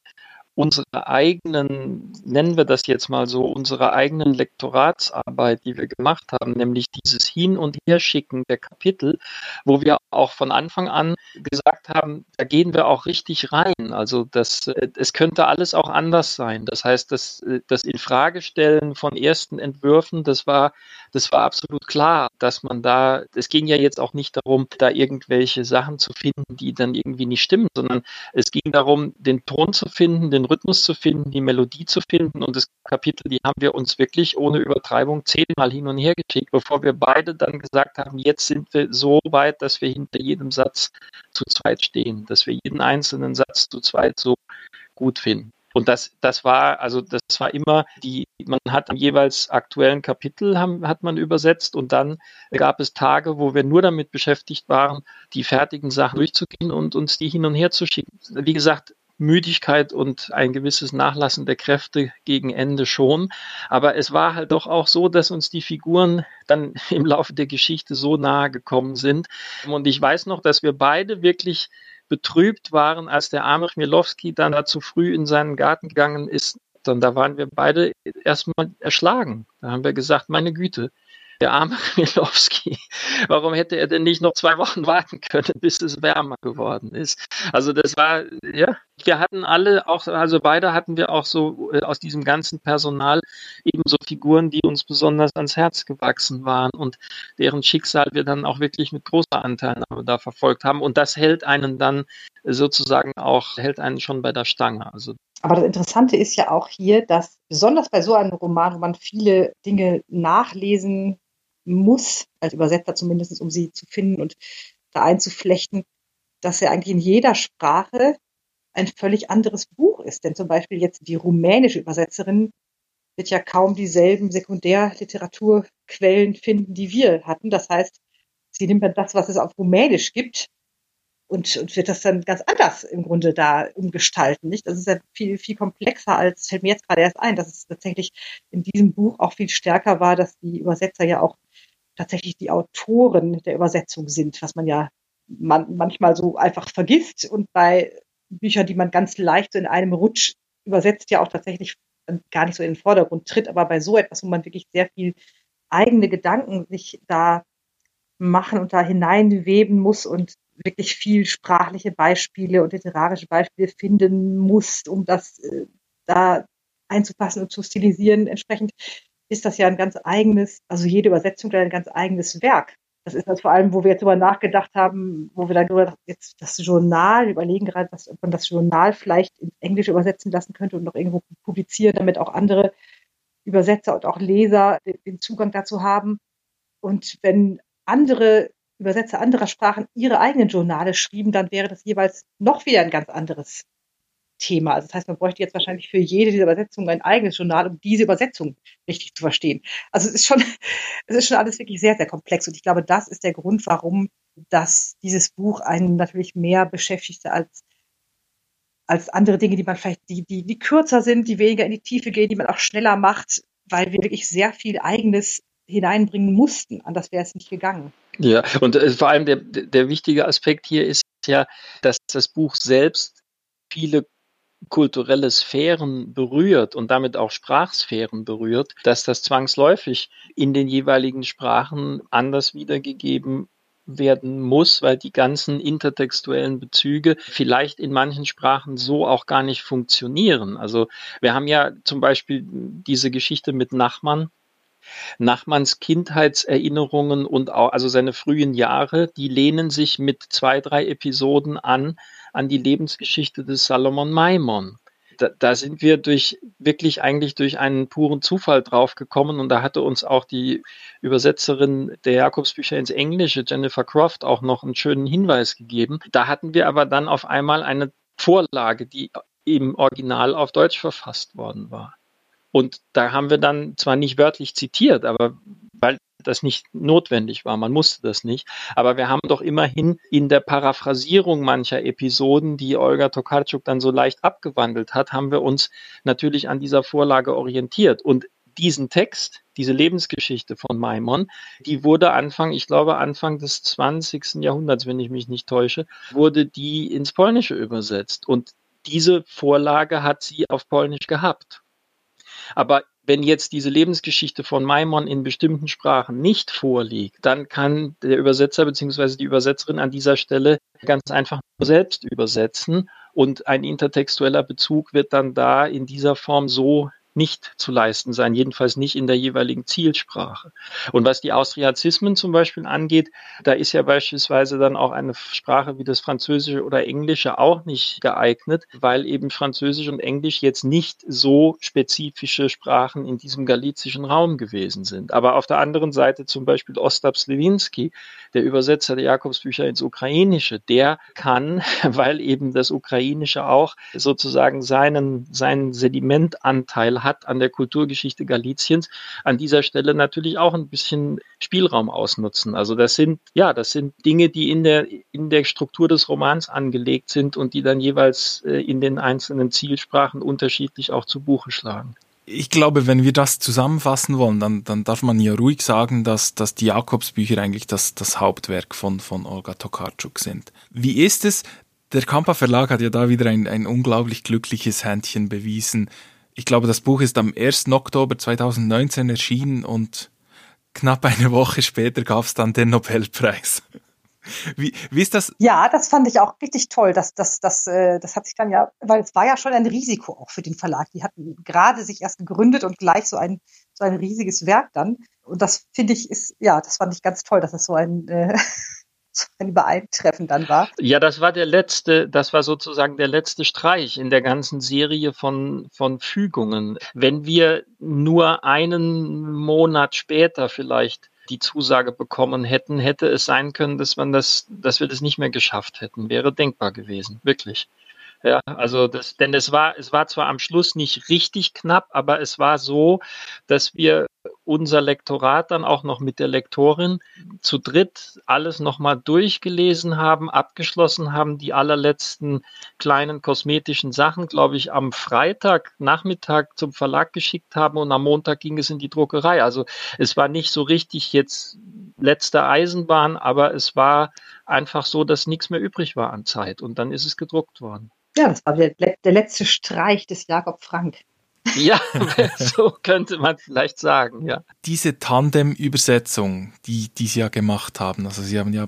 unsere eigenen, nennen wir das jetzt mal so, unsere eigenen Lektoratsarbeit, die wir gemacht haben, nämlich dieses Hin- und Herschicken der Kapitel, wo wir auch von Anfang an gesagt haben, da gehen wir auch richtig rein. Also das, äh, es könnte alles auch anders sein. Das heißt, das, äh, das Infragestellen von ersten Entwürfen, das war, das war absolut klar, dass man da, es ging ja jetzt auch nicht darum, da irgendwelche Sachen zu finden, die dann irgendwie nicht stimmen, sondern es ging darum, den Ton zu finden, den Rhythmus zu finden, die Melodie zu finden. Und das Kapitel, die haben wir uns wirklich ohne Übertreibung zehnmal hin und her geschickt, bevor wir beide dann gesagt haben, jetzt sind wir so weit, dass wir hinter jedem Satz zu zweit stehen, dass wir jeden einzelnen Satz zu zweit so gut finden. Und das, das war, also das war immer die, man hat am jeweils aktuellen Kapitel haben, hat man übersetzt und dann gab es Tage, wo wir nur damit beschäftigt waren, die fertigen Sachen durchzugehen und uns die hin und her zu schicken. Wie gesagt, Müdigkeit und ein gewisses Nachlassen der Kräfte gegen Ende schon. Aber es war halt doch auch so, dass uns die Figuren dann im Laufe der Geschichte so nahe gekommen sind. Und ich weiß noch, dass wir beide wirklich betrübt waren, als der arme Chmielowski dann da zu früh in seinen Garten gegangen ist. Dann da waren wir beide erstmal erschlagen. Da haben wir gesagt, meine Güte, der arme Milowski, warum hätte er denn nicht noch zwei Wochen warten können, bis es wärmer geworden ist? Also das war, ja, wir hatten alle auch, also beide hatten wir auch so äh, aus diesem ganzen Personal eben so Figuren, die uns besonders ans Herz gewachsen waren und deren Schicksal wir dann auch wirklich mit großer Anteilnahme da verfolgt haben. Und das hält einen dann sozusagen auch, hält einen schon bei der Stange. Also aber das Interessante ist ja auch hier, dass besonders bei so einem Roman, wo man viele Dinge nachlesen muss, als Übersetzer zumindest, um sie zu finden und da einzuflechten, dass er eigentlich in jeder Sprache ein völlig anderes Buch ist. Denn zum Beispiel jetzt die rumänische Übersetzerin wird ja kaum dieselben Sekundärliteraturquellen finden, die wir hatten. Das heißt, sie nimmt dann das, was es auf Rumänisch gibt, und, und wird das dann ganz anders im Grunde da umgestalten. Nicht? Das ist ja viel, viel komplexer als, fällt mir jetzt gerade erst ein, dass es tatsächlich in diesem Buch auch viel stärker war, dass die Übersetzer ja auch tatsächlich die Autoren der Übersetzung sind, was man ja man, manchmal so einfach vergisst und bei Büchern, die man ganz leicht so in einem Rutsch übersetzt, ja auch tatsächlich gar nicht so in den Vordergrund tritt, aber bei so etwas, wo man wirklich sehr viel eigene Gedanken sich da machen und da hineinweben muss und wirklich viel sprachliche Beispiele und literarische Beispiele finden muss, um das äh, da einzupassen und zu stilisieren. Entsprechend ist das ja ein ganz eigenes, also jede Übersetzung ein ganz eigenes Werk. Das ist das vor allem, wo wir jetzt darüber nachgedacht haben, wo wir dann über jetzt das Journal überlegen gerade, ob man das Journal vielleicht ins Englische übersetzen lassen könnte und noch irgendwo publizieren, damit auch andere Übersetzer und auch Leser den Zugang dazu haben. Und wenn andere Übersetzer anderer Sprachen ihre eigenen Journale schrieben, dann wäre das jeweils noch wieder ein ganz anderes Thema. Also das heißt, man bräuchte jetzt wahrscheinlich für jede dieser Übersetzungen ein eigenes Journal, um diese Übersetzung richtig zu verstehen. Also es ist schon, es ist schon alles wirklich sehr, sehr komplex. Und ich glaube, das ist der Grund, warum dass dieses Buch einen natürlich mehr beschäftigte als als andere Dinge, die man vielleicht, die, die, die kürzer sind, die weniger in die Tiefe gehen, die man auch schneller macht, weil wir wirklich sehr viel eigenes hineinbringen mussten. Anders wäre es nicht gegangen. Ja, und äh, vor allem der, der wichtige Aspekt hier ist ja, dass das Buch selbst viele kulturelle Sphären berührt und damit auch Sprachsphären berührt, dass das zwangsläufig in den jeweiligen Sprachen anders wiedergegeben werden muss, weil die ganzen intertextuellen Bezüge vielleicht in manchen Sprachen so auch gar nicht funktionieren. Also wir haben ja zum Beispiel diese Geschichte mit Nachmann, Nachmanns Kindheitserinnerungen und auch, also seine frühen Jahre, die lehnen sich mit zwei, drei Episoden an, an die Lebensgeschichte des Salomon Maimon. Da, da sind wir durch, wirklich eigentlich durch einen puren Zufall draufgekommen und da hatte uns auch die Übersetzerin der Jakobsbücher ins Englische, Jennifer Croft, auch noch einen schönen Hinweis gegeben. Da hatten wir aber dann auf einmal eine Vorlage, die im Original auf Deutsch verfasst worden war. Und da haben wir dann zwar nicht wörtlich zitiert, aber weil das nicht notwendig war, man musste das nicht, aber wir haben doch immerhin in der Paraphrasierung mancher Episoden, die Olga Tokarczuk dann so leicht abgewandelt hat, haben wir uns natürlich an dieser Vorlage orientiert. Und diesen Text, diese Lebensgeschichte von Maimon, die wurde Anfang, ich glaube Anfang des 20. Jahrhunderts, wenn ich mich nicht täusche, wurde die ins Polnische übersetzt. Und diese Vorlage hat sie auf Polnisch gehabt. Aber wenn jetzt diese Lebensgeschichte von Maimon in bestimmten Sprachen nicht vorliegt, dann kann der Übersetzer bzw. die Übersetzerin an dieser Stelle ganz einfach nur selbst übersetzen und ein intertextueller Bezug wird dann da in dieser Form so nicht zu leisten sein, jedenfalls nicht in der jeweiligen Zielsprache. Und was die Austriazismen zum Beispiel angeht, da ist ja beispielsweise dann auch eine Sprache wie das Französische oder Englische auch nicht geeignet, weil eben Französisch und Englisch jetzt nicht so spezifische Sprachen in diesem galizischen Raum gewesen sind. Aber auf der anderen Seite zum Beispiel Ostap Slewinski, der Übersetzer der Jakobsbücher ins Ukrainische, der kann, weil eben das Ukrainische auch sozusagen seinen, seinen Sedimentanteil hat an der Kulturgeschichte Galiciens, an dieser Stelle natürlich auch ein bisschen Spielraum ausnutzen. Also das sind, ja, das sind Dinge, die in der, in der Struktur des Romans angelegt sind und die dann jeweils äh, in den einzelnen Zielsprachen unterschiedlich auch zu Buche schlagen ich glaube, wenn wir das zusammenfassen wollen, dann, dann darf man ja ruhig sagen, dass, dass die Jakobsbücher eigentlich das, das Hauptwerk von, von Olga Tokarczuk sind. Wie ist es? Der Kampa Verlag hat ja da wieder ein, ein unglaublich glückliches Händchen bewiesen. Ich glaube, das Buch ist am 1. Oktober 2019 erschienen und knapp eine Woche später gab es dann den Nobelpreis. Wie, wie ist das? Ja, das fand ich auch richtig toll. Das, das, das, äh, das hat sich dann ja, weil es war ja schon ein Risiko auch für den Verlag. Die hatten gerade sich erst gegründet und gleich so ein, so ein riesiges Werk dann. Und das finde ich ist, ja, das fand ich ganz toll, dass es so ein, äh, ein Übereintreffen dann war. Ja, das war der letzte, das war sozusagen der letzte Streich in der ganzen Serie von, von Fügungen. Wenn wir nur einen Monat später vielleicht die Zusage bekommen hätten, hätte es sein können, dass man das, dass wir das nicht mehr geschafft hätten. Wäre denkbar gewesen, wirklich. Ja, also das, denn es war, es war zwar am Schluss nicht richtig knapp, aber es war so, dass wir unser Lektorat dann auch noch mit der Lektorin zu dritt alles nochmal durchgelesen haben, abgeschlossen haben, die allerletzten kleinen kosmetischen Sachen, glaube ich, am Freitag Nachmittag zum Verlag geschickt haben und am Montag ging es in die Druckerei. Also es war nicht so richtig jetzt letzte Eisenbahn, aber es war einfach so, dass nichts mehr übrig war an Zeit und dann ist es gedruckt worden. Ja, das war der, der letzte Streich des Jakob Frank. Ja, so könnte man vielleicht sagen, ja. Diese Tandem-Übersetzung, die, die Sie ja gemacht haben, also Sie haben ja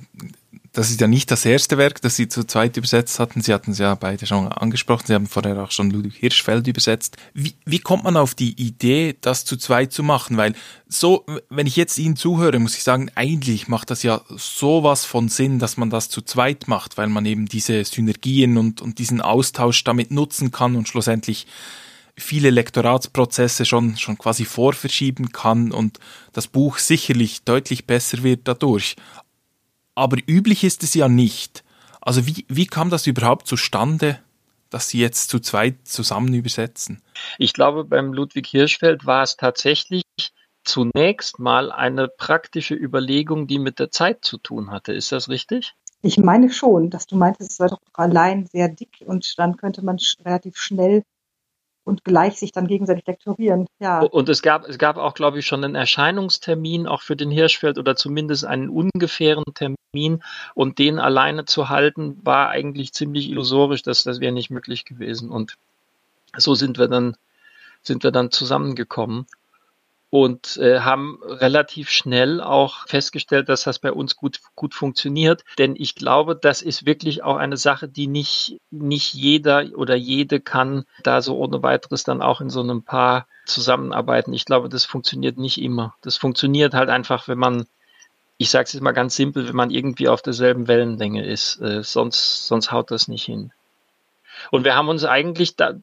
das ist ja nicht das erste Werk, das Sie zu zweit übersetzt hatten. Sie hatten es ja beide schon angesprochen. Sie haben vorher auch schon Ludwig Hirschfeld übersetzt. Wie, wie kommt man auf die Idee, das zu zweit zu machen? Weil so, wenn ich jetzt Ihnen zuhöre, muss ich sagen, eigentlich macht das ja sowas von Sinn, dass man das zu zweit macht, weil man eben diese Synergien und, und diesen Austausch damit nutzen kann und schlussendlich viele Lektoratsprozesse schon, schon quasi vorverschieben kann und das Buch sicherlich deutlich besser wird dadurch aber üblich ist es ja nicht. Also wie, wie kam das überhaupt zustande, dass Sie jetzt zu zweit zusammen übersetzen? Ich glaube, beim Ludwig Hirschfeld war es tatsächlich zunächst mal eine praktische Überlegung, die mit der Zeit zu tun hatte. Ist das richtig? Ich meine schon, dass du meintest, es sei doch allein sehr dick und dann könnte man relativ schnell und gleich sich dann gegenseitig lektorieren. Ja. Und es gab, es gab auch, glaube ich, schon einen Erscheinungstermin auch für den Hirschfeld oder zumindest einen ungefähren Termin. Und den alleine zu halten, war eigentlich ziemlich illusorisch. Das, das wäre nicht möglich gewesen. Und so sind wir dann, sind wir dann zusammengekommen. Und äh, haben relativ schnell auch festgestellt, dass das bei uns gut, gut funktioniert. Denn ich glaube, das ist wirklich auch eine Sache, die nicht, nicht jeder oder jede kann da so ohne weiteres dann auch in so einem Paar zusammenarbeiten. Ich glaube, das funktioniert nicht immer. Das funktioniert halt einfach, wenn man ich sage es jetzt mal ganz simpel, wenn man irgendwie auf derselben Wellenlänge ist, äh, sonst, sonst haut das nicht hin. Und wir haben uns eigentlich, da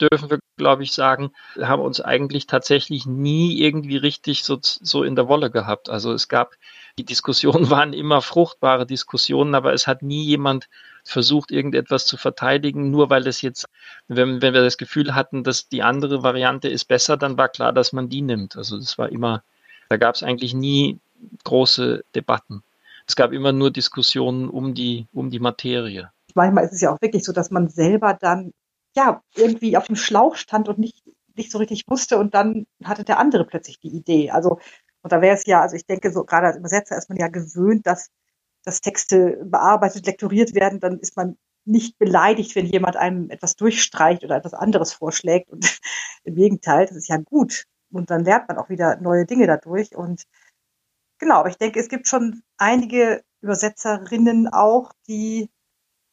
dürfen wir, glaube ich, sagen, haben uns eigentlich tatsächlich nie irgendwie richtig so, so in der Wolle gehabt. Also es gab, die Diskussionen waren immer fruchtbare Diskussionen, aber es hat nie jemand versucht, irgendetwas zu verteidigen, nur weil es jetzt, wenn, wenn wir das Gefühl hatten, dass die andere Variante ist besser, dann war klar, dass man die nimmt. Also das war immer, da gab es eigentlich nie große Debatten. Es gab immer nur Diskussionen um die, um die Materie manchmal ist es ja auch wirklich so, dass man selber dann ja irgendwie auf dem Schlauch stand und nicht, nicht so richtig wusste und dann hatte der andere plötzlich die Idee. Also, und da wäre es ja, also ich denke, so gerade als Übersetzer ist man ja gewöhnt, dass, dass Texte bearbeitet, lektoriert werden, dann ist man nicht beleidigt, wenn jemand einem etwas durchstreicht oder etwas anderes vorschlägt. Und im Gegenteil, das ist ja gut. Und dann lernt man auch wieder neue Dinge dadurch. Und genau, aber ich denke, es gibt schon einige Übersetzerinnen auch, die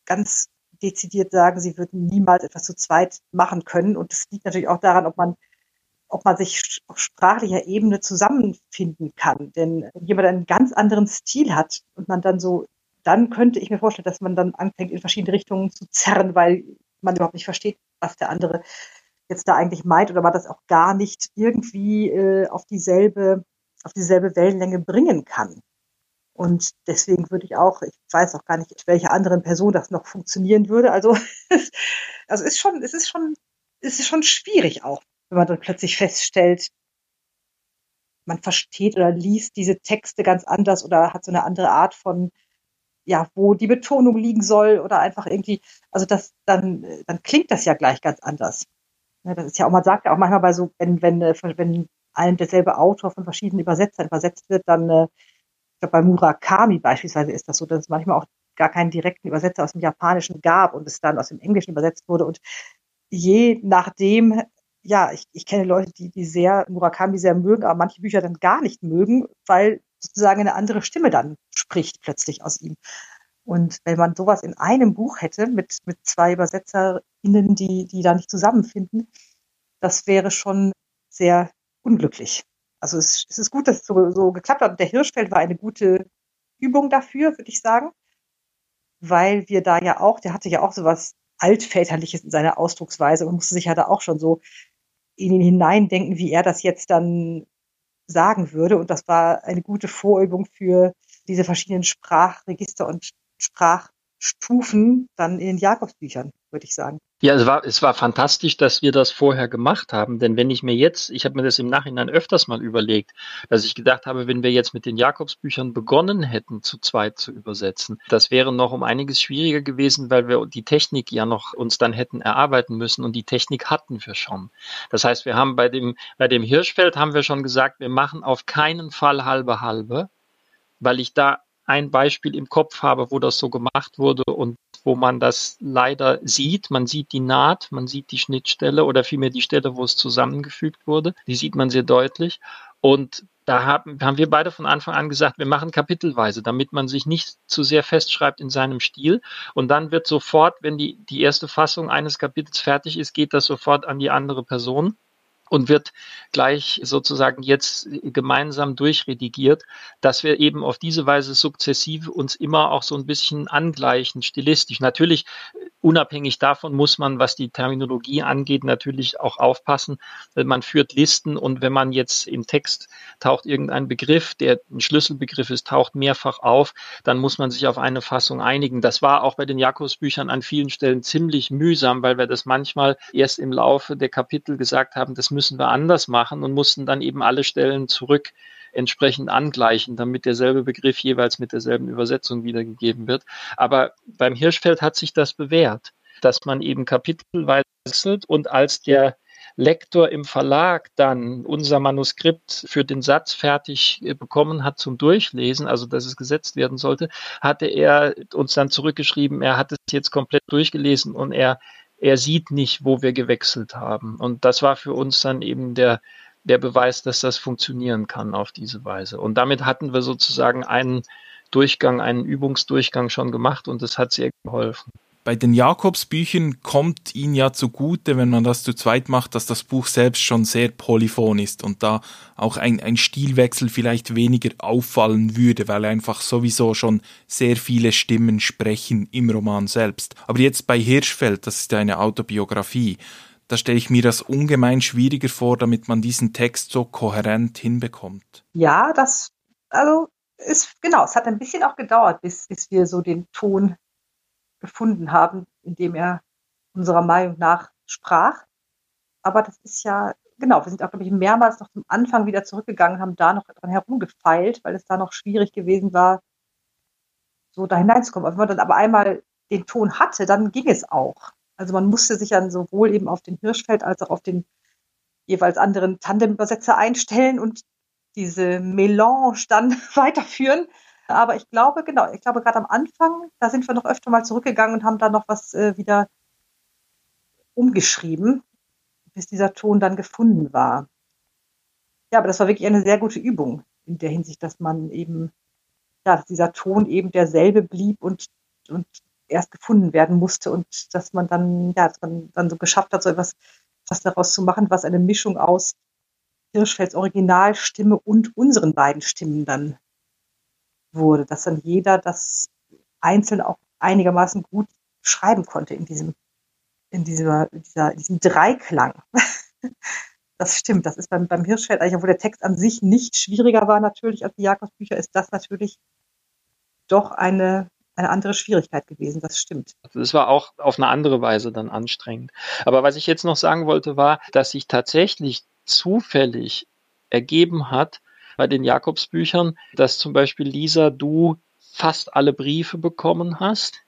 ganz dezidiert sagen, sie würden niemals etwas zu zweit machen können. Und das liegt natürlich auch daran, ob man, ob man sich auf sprachlicher Ebene zusammenfinden kann. Denn wenn jemand einen ganz anderen Stil hat und man dann so, dann könnte ich mir vorstellen, dass man dann anfängt, in verschiedene Richtungen zu zerren, weil man überhaupt nicht versteht, was der andere jetzt da eigentlich meint oder man das auch gar nicht irgendwie äh, auf dieselbe, auf dieselbe Wellenlänge bringen kann. Und deswegen würde ich auch, ich weiß auch gar nicht, welche anderen Person das noch funktionieren würde. Also, also ist schon, es ist schon, es ist schon schwierig auch, wenn man dann plötzlich feststellt, man versteht oder liest diese Texte ganz anders oder hat so eine andere Art von, ja, wo die Betonung liegen soll oder einfach irgendwie, also das, dann, dann klingt das ja gleich ganz anders. Ja, das ist ja auch, man sagt ja auch manchmal bei so, wenn, wenn, äh, wenn ein derselbe Autor von verschiedenen Übersetzern übersetzt wird, dann äh, glaube, bei Murakami beispielsweise ist das so, dass es manchmal auch gar keinen direkten Übersetzer aus dem Japanischen gab und es dann aus dem Englischen übersetzt wurde. Und je nachdem, ja, ich, ich kenne Leute, die, die sehr Murakami sehr mögen, aber manche Bücher dann gar nicht mögen, weil sozusagen eine andere Stimme dann spricht plötzlich aus ihm. Und wenn man sowas in einem Buch hätte mit, mit zwei ÜbersetzerInnen, die, die da nicht zusammenfinden, das wäre schon sehr unglücklich. Also es, es ist gut, dass es so, so geklappt hat. Der Hirschfeld war eine gute Übung dafür, würde ich sagen. Weil wir da ja auch, der hatte ja auch so was Altväterliches in seiner Ausdrucksweise und musste sich ja da auch schon so in ihn hineindenken, wie er das jetzt dann sagen würde. Und das war eine gute Vorübung für diese verschiedenen Sprachregister und Sprachstufen dann in den Jakobsbüchern, würde ich sagen. Ja, es war, es war fantastisch, dass wir das vorher gemacht haben, denn wenn ich mir jetzt, ich habe mir das im Nachhinein öfters mal überlegt, dass ich gedacht habe, wenn wir jetzt mit den Jakobsbüchern begonnen hätten, zu zweit zu übersetzen, das wäre noch um einiges schwieriger gewesen, weil wir die Technik ja noch uns dann hätten erarbeiten müssen und die Technik hatten wir schon. Das heißt, wir haben bei dem, bei dem Hirschfeld haben wir schon gesagt, wir machen auf keinen Fall halbe halbe, weil ich da ein Beispiel im Kopf habe, wo das so gemacht wurde und wo man das leider sieht. Man sieht die Naht, man sieht die Schnittstelle oder vielmehr die Stelle, wo es zusammengefügt wurde. Die sieht man sehr deutlich. Und da haben, haben wir beide von Anfang an gesagt, wir machen kapitelweise, damit man sich nicht zu sehr festschreibt in seinem Stil. Und dann wird sofort, wenn die, die erste Fassung eines Kapitels fertig ist, geht das sofort an die andere Person und wird gleich sozusagen jetzt gemeinsam durchredigiert, dass wir eben auf diese Weise sukzessive uns immer auch so ein bisschen angleichen, stilistisch. Natürlich Unabhängig davon muss man, was die Terminologie angeht, natürlich auch aufpassen. Man führt Listen und wenn man jetzt im Text taucht irgendein Begriff, der ein Schlüsselbegriff ist, taucht mehrfach auf, dann muss man sich auf eine Fassung einigen. Das war auch bei den Jakobsbüchern an vielen Stellen ziemlich mühsam, weil wir das manchmal erst im Laufe der Kapitel gesagt haben, das müssen wir anders machen und mussten dann eben alle Stellen zurück entsprechend angleichen, damit derselbe Begriff jeweils mit derselben Übersetzung wiedergegeben wird. Aber beim Hirschfeld hat sich das bewährt, dass man eben kapitelweise wechselt und als der Lektor im Verlag dann unser Manuskript für den Satz fertig bekommen hat zum Durchlesen, also dass es gesetzt werden sollte, hatte er uns dann zurückgeschrieben, er hat es jetzt komplett durchgelesen und er, er sieht nicht, wo wir gewechselt haben. Und das war für uns dann eben der, der Beweis, dass das funktionieren kann auf diese Weise. Und damit hatten wir sozusagen einen Durchgang, einen Übungsdurchgang schon gemacht und das hat sehr geholfen bei den Jakobsbüchern kommt ihnen ja zugute, wenn man das zu zweit macht, dass das Buch selbst schon sehr polyphon ist und da auch ein, ein Stilwechsel vielleicht weniger auffallen würde, weil einfach sowieso schon sehr viele Stimmen sprechen im Roman selbst. Aber jetzt bei Hirschfeld, das ist ja eine Autobiografie, da stelle ich mir das ungemein schwieriger vor, damit man diesen Text so kohärent hinbekommt. Ja, das, also ist, genau, es hat ein bisschen auch gedauert, bis, bis wir so den Ton gefunden haben, indem er unserer Meinung nach sprach. Aber das ist ja, genau, wir sind auch, glaube ich, mehrmals noch zum Anfang wieder zurückgegangen, haben da noch dran herumgefeilt, weil es da noch schwierig gewesen war, so da hineinzukommen. Aber wenn man dann aber einmal den Ton hatte, dann ging es auch. Also man musste sich dann sowohl eben auf den Hirschfeld als auch auf den jeweils anderen Tandemübersetzer einstellen und diese Melange dann weiterführen. Aber ich glaube, genau, ich glaube gerade am Anfang, da sind wir noch öfter mal zurückgegangen und haben da noch was äh, wieder umgeschrieben, bis dieser Ton dann gefunden war. Ja, aber das war wirklich eine sehr gute Übung in der Hinsicht, dass man eben, ja, dass dieser Ton eben derselbe blieb und, und erst gefunden werden musste und dass man dann, ja, dann, dann so geschafft hat, so etwas, was daraus zu machen, was eine Mischung aus Hirschfelds Originalstimme und unseren beiden Stimmen dann wurde, dass dann jeder das einzeln auch einigermaßen gut schreiben konnte in diesem, in dieser, dieser, diesem Dreiklang. Das stimmt, das ist beim, beim Hirschfeld, eigentlich, obwohl der Text an sich nicht schwieriger war natürlich als die Jakobsbücher, ist das natürlich doch eine, eine andere Schwierigkeit gewesen, das stimmt. Das war auch auf eine andere Weise dann anstrengend. Aber was ich jetzt noch sagen wollte, war, dass sich tatsächlich zufällig ergeben hat, bei den Jakobsbüchern, dass zum Beispiel Lisa, du fast alle Briefe bekommen hast,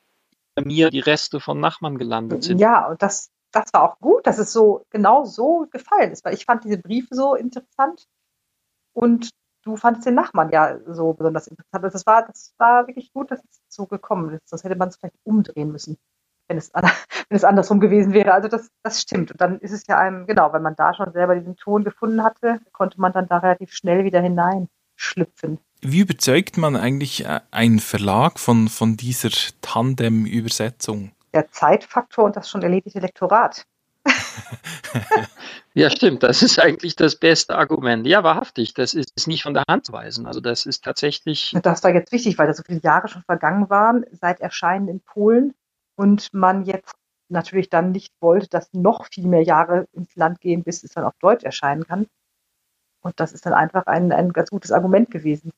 bei mir die Reste von Nachmann gelandet sind. Ja, und das, das war auch gut, dass es so genau so gefallen ist, weil ich fand diese Briefe so interessant und du fandest den Nachmann ja so besonders interessant. Also das war, das war wirklich gut, dass es so gekommen ist. Sonst hätte man es vielleicht umdrehen müssen wenn es, wenn es andersrum gewesen wäre. Also das, das stimmt. Und dann ist es ja einem, genau, wenn man da schon selber diesen Ton gefunden hatte, konnte man dann da relativ schnell wieder hineinschlüpfen. Wie überzeugt man eigentlich äh, einen Verlag von, von dieser Tandem-Übersetzung? Der Zeitfaktor und das schon erledigte Lektorat. ja, stimmt. Das ist eigentlich das beste Argument. Ja, wahrhaftig. Das ist nicht von der Hand zu weisen. Also das ist tatsächlich. Das war jetzt wichtig, weil da so viele Jahre schon vergangen waren seit Erscheinen in Polen und man jetzt natürlich dann nicht wollte, dass noch viel mehr Jahre ins Land gehen, bis es dann auf Deutsch erscheinen kann. Und das ist dann einfach ein, ein ganz gutes Argument gewesen.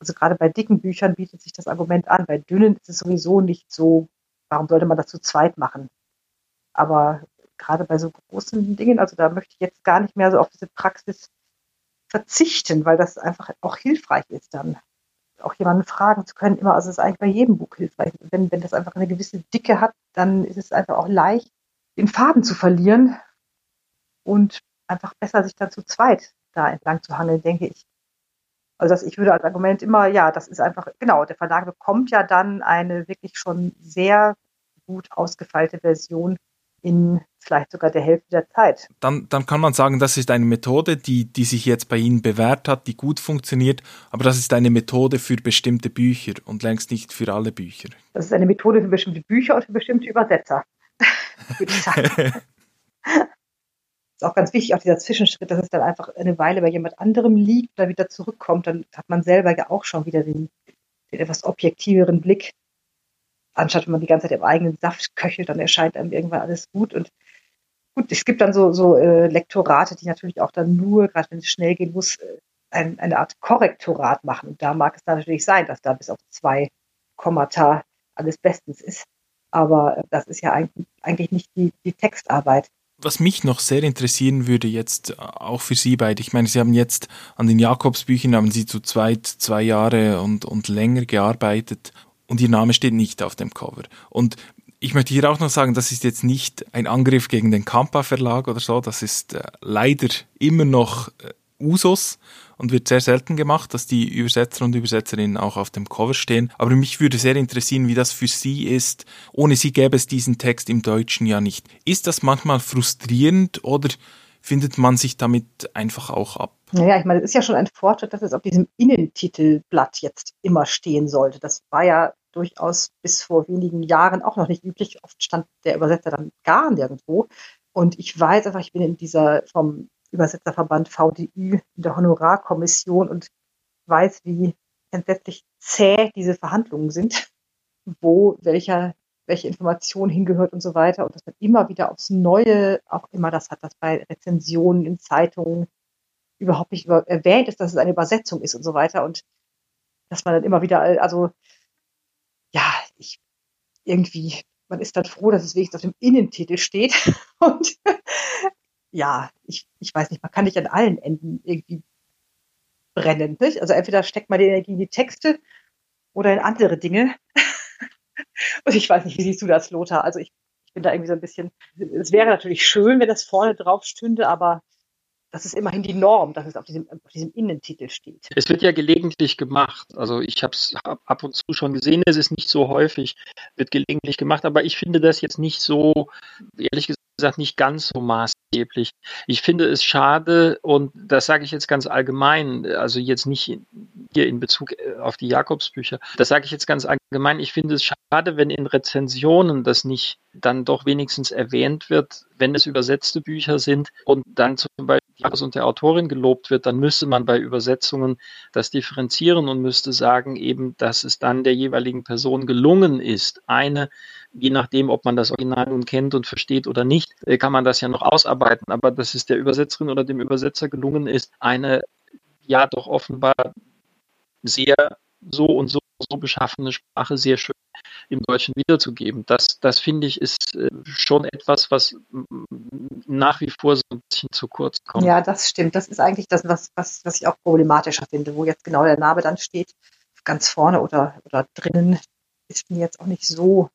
Also gerade bei dicken Büchern bietet sich das Argument an. Bei dünnen ist es sowieso nicht so, warum sollte man das zu zweit machen? Aber gerade bei so großen Dingen, also da möchte ich jetzt gar nicht mehr so auf diese Praxis verzichten, weil das einfach auch hilfreich ist dann auch jemanden fragen zu können, immer, also es ist eigentlich bei jedem Buch hilfreich. Wenn, wenn das einfach eine gewisse Dicke hat, dann ist es einfach auch leicht, den Faden zu verlieren und einfach besser sich dann zu zweit da entlang zu hangeln, denke ich. Also das, ich würde als Argument immer, ja, das ist einfach, genau, der Verlag bekommt ja dann eine wirklich schon sehr gut ausgefeilte Version in vielleicht sogar der Hälfte der Zeit. Dann, dann kann man sagen, das ist eine Methode, die, die sich jetzt bei Ihnen bewährt hat, die gut funktioniert, aber das ist eine Methode für bestimmte Bücher und längst nicht für alle Bücher. Das ist eine Methode für bestimmte Bücher und für bestimmte Übersetzer, würde ich sagen. ist auch ganz wichtig, auch dieser Zwischenschritt, dass es dann einfach eine Weile bei jemand anderem liegt, dann wieder zurückkommt, dann hat man selber ja auch schon wieder den, den etwas objektiveren Blick anstatt wenn man die ganze Zeit im eigenen Saft köchelt, dann erscheint einem irgendwann alles gut. Und gut, es gibt dann so, so äh, Lektorate, die natürlich auch dann nur, gerade wenn es schnell gehen muss, äh, ein, eine Art Korrektorat machen. Und da mag es dann natürlich sein, dass da bis auf zwei Kommata alles bestens ist. Aber äh, das ist ja eigentlich, eigentlich nicht die, die Textarbeit. Was mich noch sehr interessieren würde jetzt äh, auch für Sie beide, ich meine, Sie haben jetzt an den Jakobsbüchern, haben Sie zu zweit zwei Jahre und, und länger gearbeitet und ihr Name steht nicht auf dem Cover. Und ich möchte hier auch noch sagen, das ist jetzt nicht ein Angriff gegen den Kampa Verlag oder so, das ist äh, leider immer noch äh, Usus und wird sehr selten gemacht, dass die Übersetzer und Übersetzerinnen auch auf dem Cover stehen. Aber mich würde sehr interessieren, wie das für Sie ist. Ohne Sie gäbe es diesen Text im Deutschen ja nicht. Ist das manchmal frustrierend oder findet man sich damit einfach auch ab. Naja, ich meine, es ist ja schon ein Fortschritt, dass es auf diesem Innentitelblatt jetzt immer stehen sollte. Das war ja durchaus bis vor wenigen Jahren auch noch nicht üblich. Oft stand der Übersetzer dann gar nirgendwo. Und ich weiß einfach, ich bin in dieser vom Übersetzerverband VDÜ in der Honorarkommission und weiß, wie entsetzlich zäh diese Verhandlungen sind, wo welcher welche Information hingehört und so weiter und dass man immer wieder aufs Neue auch immer das hat, dass bei Rezensionen in Zeitungen überhaupt nicht über, erwähnt ist, dass es eine Übersetzung ist und so weiter und dass man dann immer wieder, also ja, ich irgendwie, man ist dann froh, dass es wenigstens auf dem Innentitel steht und ja, ich, ich weiß nicht, man kann nicht an allen Enden irgendwie brennen. Nicht? Also entweder steckt man die Energie in die Texte oder in andere Dinge. Und ich weiß nicht, wie siehst du das, Lothar? Also ich, ich bin da irgendwie so ein bisschen, es wäre natürlich schön, wenn das vorne drauf stünde, aber das ist immerhin die Norm, dass es auf diesem, auf diesem Innentitel steht. Es wird ja gelegentlich gemacht. Also ich habe es ab und zu schon gesehen, es ist nicht so häufig, wird gelegentlich gemacht, aber ich finde das jetzt nicht so, ehrlich gesagt, nicht ganz so maßgeblich. Ich finde es schade und das sage ich jetzt ganz allgemein, also jetzt nicht hier in Bezug äh, auf die Jakobsbücher, das sage ich jetzt ganz allgemein, ich finde es schade, wenn in Rezensionen das nicht dann doch wenigstens erwähnt wird, wenn es übersetzte Bücher sind und dann zum Beispiel und der Autorin gelobt wird, dann müsste man bei Übersetzungen das differenzieren und müsste sagen eben, dass es dann der jeweiligen Person gelungen ist, eine je nachdem, ob man das Original nun kennt und versteht oder nicht, äh, kann man das ja noch ausarbeiten. Aber dass es der Übersetzerin oder dem Übersetzer gelungen ist, eine ja doch offenbar sehr so und so, so beschaffene Sprache sehr schön im Deutschen wiederzugeben. Das, das finde ich, ist äh, schon etwas, was nach wie vor so ein bisschen zu kurz kommt. Ja, das stimmt. Das ist eigentlich das, was, was, was ich auch problematischer finde, wo jetzt genau der Name dann steht, ganz vorne oder, oder drinnen, ist mir jetzt auch nicht so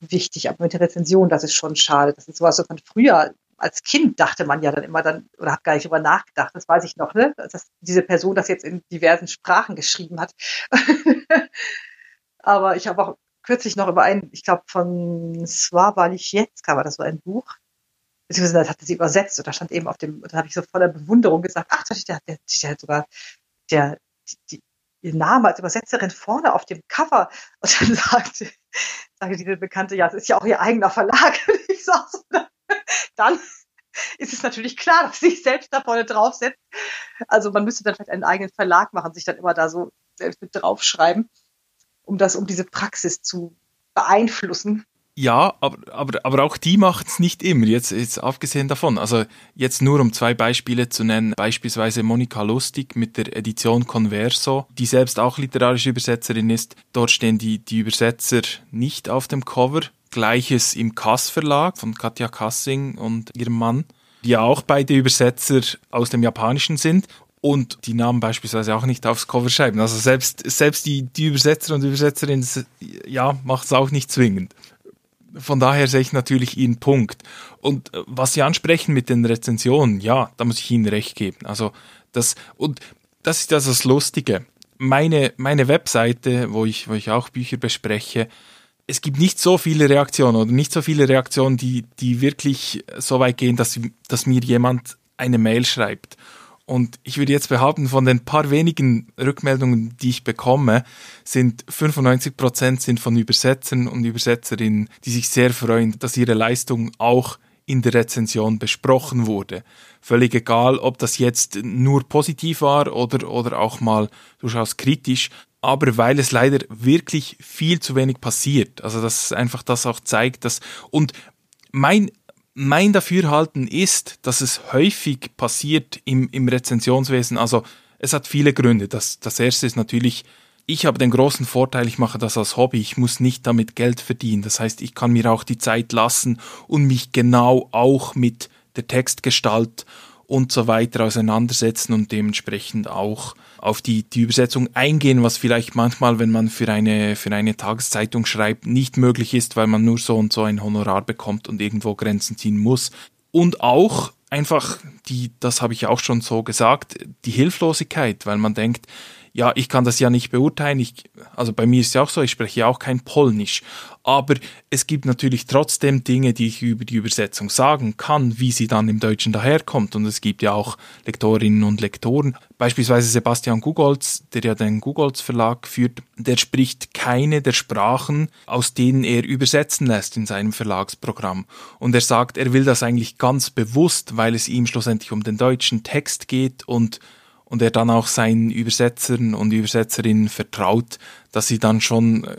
wichtig, aber mit der Rezension, das ist schon schade. Das ist sowas so von früher. Als Kind dachte man ja dann immer dann, oder hat gar nicht drüber nachgedacht, das weiß ich noch, ne? Dass diese Person das jetzt in diversen Sprachen geschrieben hat. aber ich habe auch kürzlich noch über einen, ich glaube von Sławomir Lichiecka war das so ein Buch, beziehungsweise das hatte sie übersetzt und da stand eben auf dem, da habe ich so voller Bewunderung gesagt, ach, der, der, der hat sogar der, die, ihr Name als Übersetzerin vorne auf dem Cover und dann sagte, sagte diese Bekannte, ja, es ist ja auch ihr eigener Verlag. Und ich sag so, dann ist es natürlich klar, dass sie sich selbst da vorne draufsetzt. Also man müsste dann vielleicht einen eigenen Verlag machen, sich dann immer da so selbst mit draufschreiben, um das, um diese Praxis zu beeinflussen. Ja, aber, aber, aber auch die macht's nicht immer, jetzt, jetzt abgesehen davon. Also jetzt nur um zwei Beispiele zu nennen, beispielsweise Monika Lustig mit der Edition Converso, die selbst auch literarische Übersetzerin ist. Dort stehen die, die Übersetzer nicht auf dem Cover. Gleiches im Kass Verlag von Katja Kassing und ihrem Mann, die ja auch beide Übersetzer aus dem Japanischen sind und die Namen beispielsweise auch nicht aufs Cover schreiben. Also selbst, selbst die, die Übersetzer und Übersetzerin, ja, macht es auch nicht zwingend von daher sehe ich natürlich Ihren Punkt. Und äh, was Sie ansprechen mit den Rezensionen, ja, da muss ich Ihnen recht geben. Also das, und das ist also das Lustige. Meine, meine Webseite, wo ich, wo ich auch Bücher bespreche, es gibt nicht so viele Reaktionen oder nicht so viele Reaktionen, die, die wirklich so weit gehen, dass, dass mir jemand eine Mail schreibt. Und ich würde jetzt behaupten, von den paar wenigen Rückmeldungen, die ich bekomme, sind 95 Prozent sind von Übersetzern und Übersetzerinnen, die sich sehr freuen, dass ihre Leistung auch in der Rezension besprochen wurde. Völlig egal, ob das jetzt nur positiv war oder, oder auch mal durchaus kritisch, aber weil es leider wirklich viel zu wenig passiert. Also, dass einfach das auch zeigt, dass, und mein mein Dafürhalten ist, dass es häufig passiert im, im Rezensionswesen. Also es hat viele Gründe. Das, das erste ist natürlich, ich habe den großen Vorteil, ich mache das als Hobby, ich muss nicht damit Geld verdienen. Das heißt, ich kann mir auch die Zeit lassen und mich genau auch mit der Textgestalt und so weiter auseinandersetzen und dementsprechend auch auf die, die Übersetzung eingehen, was vielleicht manchmal, wenn man für eine, für eine Tageszeitung schreibt, nicht möglich ist, weil man nur so und so ein Honorar bekommt und irgendwo Grenzen ziehen muss. Und auch einfach die, das habe ich auch schon so gesagt, die Hilflosigkeit, weil man denkt, ja, ich kann das ja nicht beurteilen. Ich, also bei mir ist es ja auch so, ich spreche ja auch kein Polnisch. Aber es gibt natürlich trotzdem Dinge, die ich über die Übersetzung sagen kann, wie sie dann im Deutschen daherkommt. Und es gibt ja auch Lektorinnen und Lektoren. Beispielsweise Sebastian Gugolz, der ja den Gugolz Verlag führt, der spricht keine der Sprachen, aus denen er übersetzen lässt in seinem Verlagsprogramm. Und er sagt, er will das eigentlich ganz bewusst, weil es ihm schlussendlich um den deutschen Text geht und und er dann auch seinen Übersetzern und Übersetzerinnen vertraut, dass sie dann schon äh,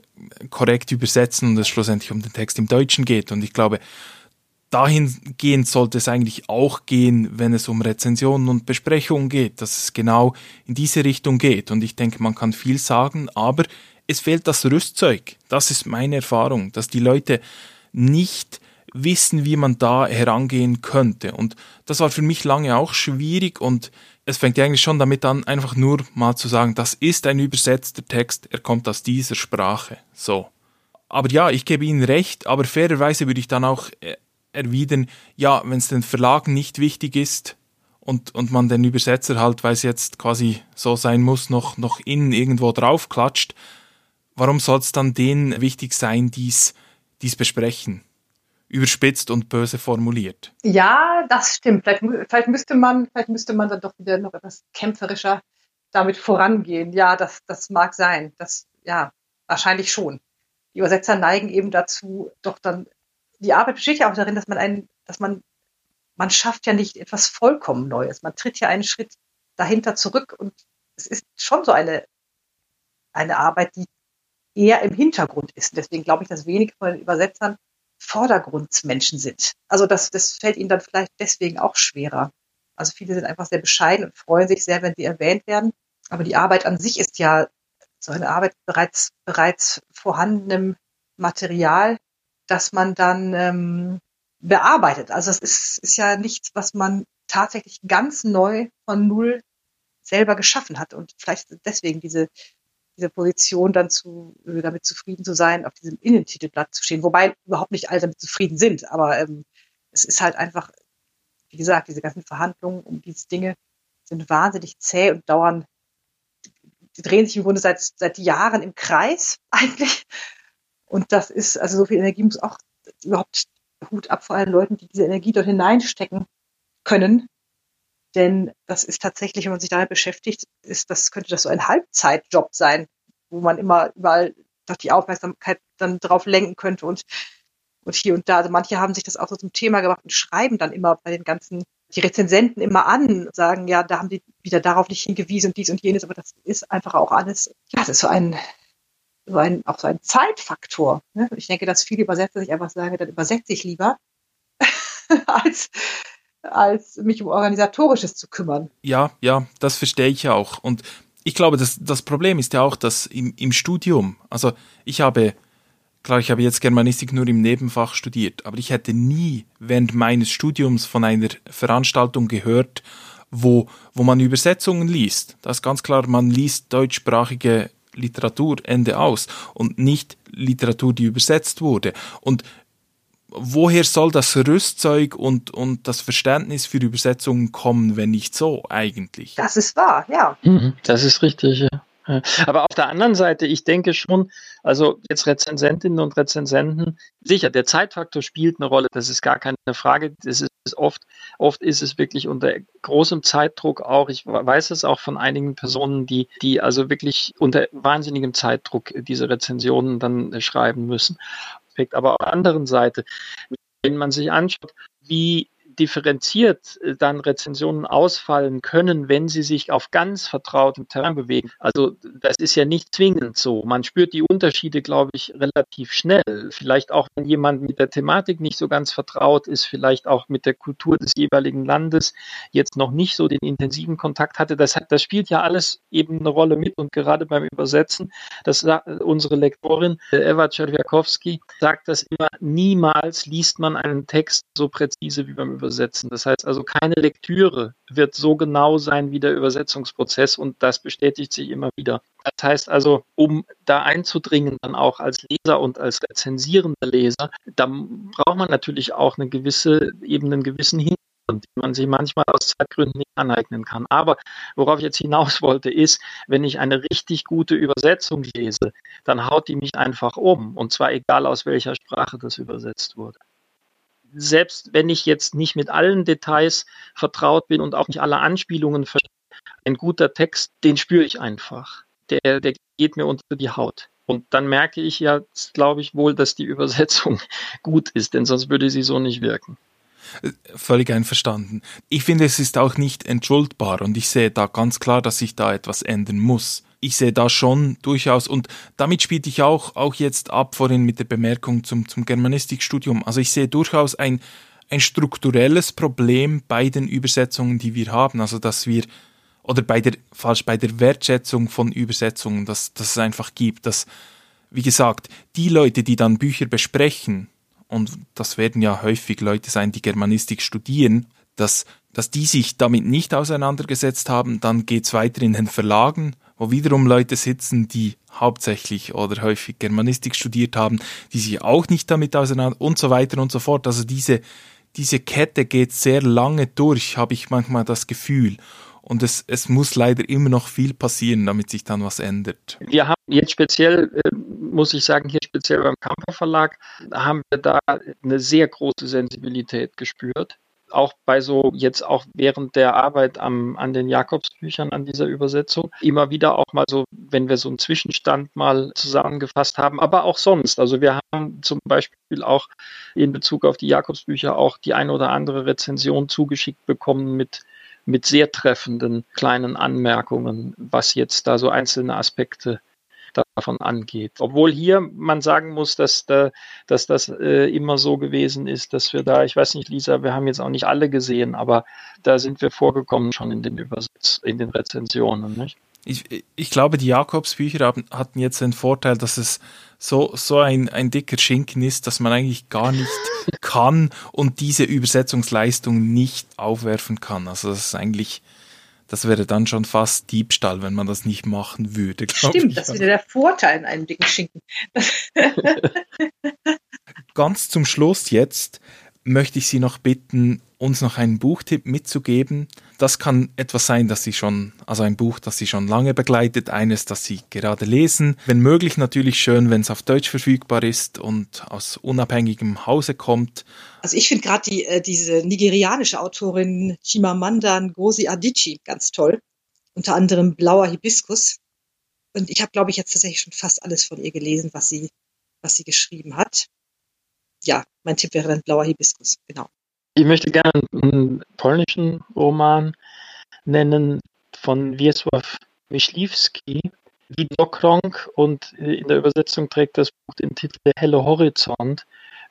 korrekt übersetzen und es schlussendlich um den Text im Deutschen geht. Und ich glaube, dahingehend sollte es eigentlich auch gehen, wenn es um Rezensionen und Besprechungen geht, dass es genau in diese Richtung geht. Und ich denke, man kann viel sagen, aber es fehlt das Rüstzeug. Das ist meine Erfahrung, dass die Leute nicht wissen, wie man da herangehen könnte. Und das war für mich lange auch schwierig und es fängt ja eigentlich schon damit an, einfach nur mal zu sagen, das ist ein übersetzter Text, er kommt aus dieser Sprache. So. Aber ja, ich gebe Ihnen recht, aber fairerweise würde ich dann auch äh, erwidern, ja, wenn es den Verlagen nicht wichtig ist und, und man den Übersetzer halt, weil es jetzt quasi so sein muss, noch, noch innen irgendwo draufklatscht, warum soll es dann denen wichtig sein, dies, dies besprechen? Überspitzt und böse formuliert. Ja, das stimmt. Vielleicht, vielleicht, müsste man, vielleicht müsste man dann doch wieder noch etwas kämpferischer damit vorangehen. Ja, das, das mag sein. Das, ja, wahrscheinlich schon. Die Übersetzer neigen eben dazu, doch dann, die Arbeit besteht ja auch darin, dass man einen, dass man, man schafft ja nicht etwas vollkommen Neues. Man tritt ja einen Schritt dahinter zurück und es ist schon so eine, eine Arbeit, die eher im Hintergrund ist. Deswegen glaube ich, dass wenige von den Übersetzern Vordergrundsmenschen sind. Also das, das fällt ihnen dann vielleicht deswegen auch schwerer. Also viele sind einfach sehr bescheiden und freuen sich sehr, wenn sie erwähnt werden. Aber die Arbeit an sich ist ja so eine Arbeit bereits, bereits vorhandenem Material, das man dann ähm, bearbeitet. Also es ist, ist ja nichts, was man tatsächlich ganz neu von Null selber geschaffen hat. Und vielleicht deswegen diese dieser Position dann zu, äh, damit zufrieden zu sein, auf diesem Innentitelblatt zu stehen. Wobei überhaupt nicht alle damit zufrieden sind. Aber ähm, es ist halt einfach, wie gesagt, diese ganzen Verhandlungen um diese Dinge sind wahnsinnig zäh und dauern, die drehen sich im Grunde seit, seit Jahren im Kreis eigentlich. Und das ist, also so viel Energie muss auch überhaupt Hut ab vor allen Leuten, die diese Energie dort hineinstecken können. Denn das ist tatsächlich, wenn man sich damit beschäftigt, ist das, könnte das so ein Halbzeitjob sein, wo man immer überall doch die Aufmerksamkeit dann drauf lenken könnte und, und hier und da. Also manche haben sich das auch so zum Thema gemacht und schreiben dann immer bei den ganzen, die Rezensenten immer an und sagen, ja, da haben die wieder darauf nicht hingewiesen und dies und jenes, aber das ist einfach auch alles, ja, das ist so ein, so ein, auch so ein Zeitfaktor. Ne? Ich denke, dass viele Übersetzer sich einfach sagen, dann übersetze ich lieber, als, als mich um Organisatorisches zu kümmern. Ja, ja, das verstehe ich auch. Und ich glaube, das, das Problem ist ja auch, dass im, im Studium, also ich habe, klar, ich habe jetzt Germanistik nur im Nebenfach studiert, aber ich hätte nie während meines Studiums von einer Veranstaltung gehört, wo, wo man Übersetzungen liest. Das ist ganz klar, man liest deutschsprachige Literatur, Ende aus, und nicht Literatur, die übersetzt wurde. Und woher soll das Rüstzeug und, und das Verständnis für Übersetzungen kommen, wenn nicht so eigentlich? Das ist wahr, ja. Mhm, das ist richtig, ja. Aber auf der anderen Seite, ich denke schon, also jetzt Rezensentinnen und Rezensenten, sicher, der Zeitfaktor spielt eine Rolle, das ist gar keine Frage. Das ist oft, oft ist es wirklich unter großem Zeitdruck auch. Ich weiß es auch von einigen Personen, die, die also wirklich unter wahnsinnigem Zeitdruck diese Rezensionen dann schreiben müssen. Aber auf der anderen Seite, wenn man sich anschaut, wie differenziert äh, dann Rezensionen ausfallen können, wenn sie sich auf ganz vertrautem Terrain bewegen. Also das ist ja nicht zwingend so. Man spürt die Unterschiede, glaube ich, relativ schnell. Vielleicht auch, wenn jemand mit der Thematik nicht so ganz vertraut ist, vielleicht auch mit der Kultur des jeweiligen Landes jetzt noch nicht so den intensiven Kontakt hatte. Das, das spielt ja alles eben eine Rolle mit und gerade beim Übersetzen, das unsere Lektorin äh, Eva Czerwiakowski sagt das immer, niemals liest man einen Text so präzise wie beim Übersetzen übersetzen. Das heißt also, keine Lektüre wird so genau sein wie der Übersetzungsprozess und das bestätigt sich immer wieder. Das heißt also, um da einzudringen, dann auch als Leser und als rezensierender Leser, dann braucht man natürlich auch eine gewisse, eben einen gewissen Hintergrund die man sich manchmal aus Zeitgründen nicht aneignen kann. Aber worauf ich jetzt hinaus wollte, ist, wenn ich eine richtig gute Übersetzung lese, dann haut die mich einfach um. Und zwar egal aus welcher Sprache das übersetzt wurde. Selbst wenn ich jetzt nicht mit allen Details vertraut bin und auch nicht alle Anspielungen verstehe, ein guter Text, den spüre ich einfach. Der, der geht mir unter die Haut. Und dann merke ich ja, glaube ich wohl, dass die Übersetzung gut ist, denn sonst würde sie so nicht wirken. Völlig einverstanden. Ich finde, es ist auch nicht entschuldbar und ich sehe da ganz klar, dass sich da etwas ändern muss. Ich sehe da schon durchaus und damit spielte ich auch, auch jetzt ab vorhin mit der Bemerkung zum, zum Germanistikstudium. Also ich sehe durchaus ein, ein strukturelles Problem bei den Übersetzungen, die wir haben. Also dass wir oder bei der, falsch, bei der Wertschätzung von Übersetzungen, dass, dass es einfach gibt, dass, wie gesagt, die Leute, die dann Bücher besprechen, und das werden ja häufig Leute sein, die Germanistik studieren, dass, dass die sich damit nicht auseinandergesetzt haben, dann geht's weiter in den Verlagen, wo wiederum Leute sitzen, die hauptsächlich oder häufig Germanistik studiert haben, die sich auch nicht damit auseinander und so weiter und so fort. Also diese, diese Kette geht sehr lange durch, habe ich manchmal das Gefühl. Und es, es muss leider immer noch viel passieren, damit sich dann was ändert. Wir haben jetzt speziell, äh, muss ich sagen, hier speziell beim Kamper Verlag, haben wir da eine sehr große Sensibilität gespürt. Auch bei so, jetzt auch während der Arbeit am, an den Jakobsbüchern, an dieser Übersetzung, immer wieder auch mal so, wenn wir so einen Zwischenstand mal zusammengefasst haben, aber auch sonst. Also wir haben zum Beispiel auch in Bezug auf die Jakobsbücher auch die eine oder andere Rezension zugeschickt bekommen mit mit sehr treffenden kleinen Anmerkungen, was jetzt da so einzelne Aspekte davon angeht. Obwohl hier man sagen muss, dass, da, dass das äh, immer so gewesen ist, dass wir da, ich weiß nicht, Lisa, wir haben jetzt auch nicht alle gesehen, aber da sind wir vorgekommen schon in den Übersetz, in den Rezensionen. Nicht? Ich, ich glaube, die Jakobsbücher haben, hatten jetzt den Vorteil, dass es so, so ein, ein dicker Schinken ist, dass man eigentlich gar nicht kann und diese Übersetzungsleistung nicht aufwerfen kann. Also das ist eigentlich, das wäre dann schon fast Diebstahl, wenn man das nicht machen würde. Stimmt, ich. das wieder der Vorteil in einem dicken Schinken. Ganz zum Schluss jetzt möchte ich Sie noch bitten, uns noch einen Buchtipp mitzugeben. Das kann etwas sein, das Sie schon, also ein Buch, das Sie schon lange begleitet, eines, das Sie gerade lesen. Wenn möglich natürlich schön, wenn es auf Deutsch verfügbar ist und aus unabhängigem Hause kommt. Also ich finde gerade die, äh, diese nigerianische Autorin Chimamanda Ngozi Adichie ganz toll. Unter anderem Blauer Hibiskus. Und ich habe, glaube ich, jetzt tatsächlich schon fast alles von ihr gelesen, was sie, was sie geschrieben hat ja, mein Tipp wäre dann Blauer Hibiskus, genau. Ich möchte gerne einen polnischen Roman nennen von Wiesław Myśliwski, Widokrąg und in der Übersetzung trägt das Buch den Titel Der helle Horizont,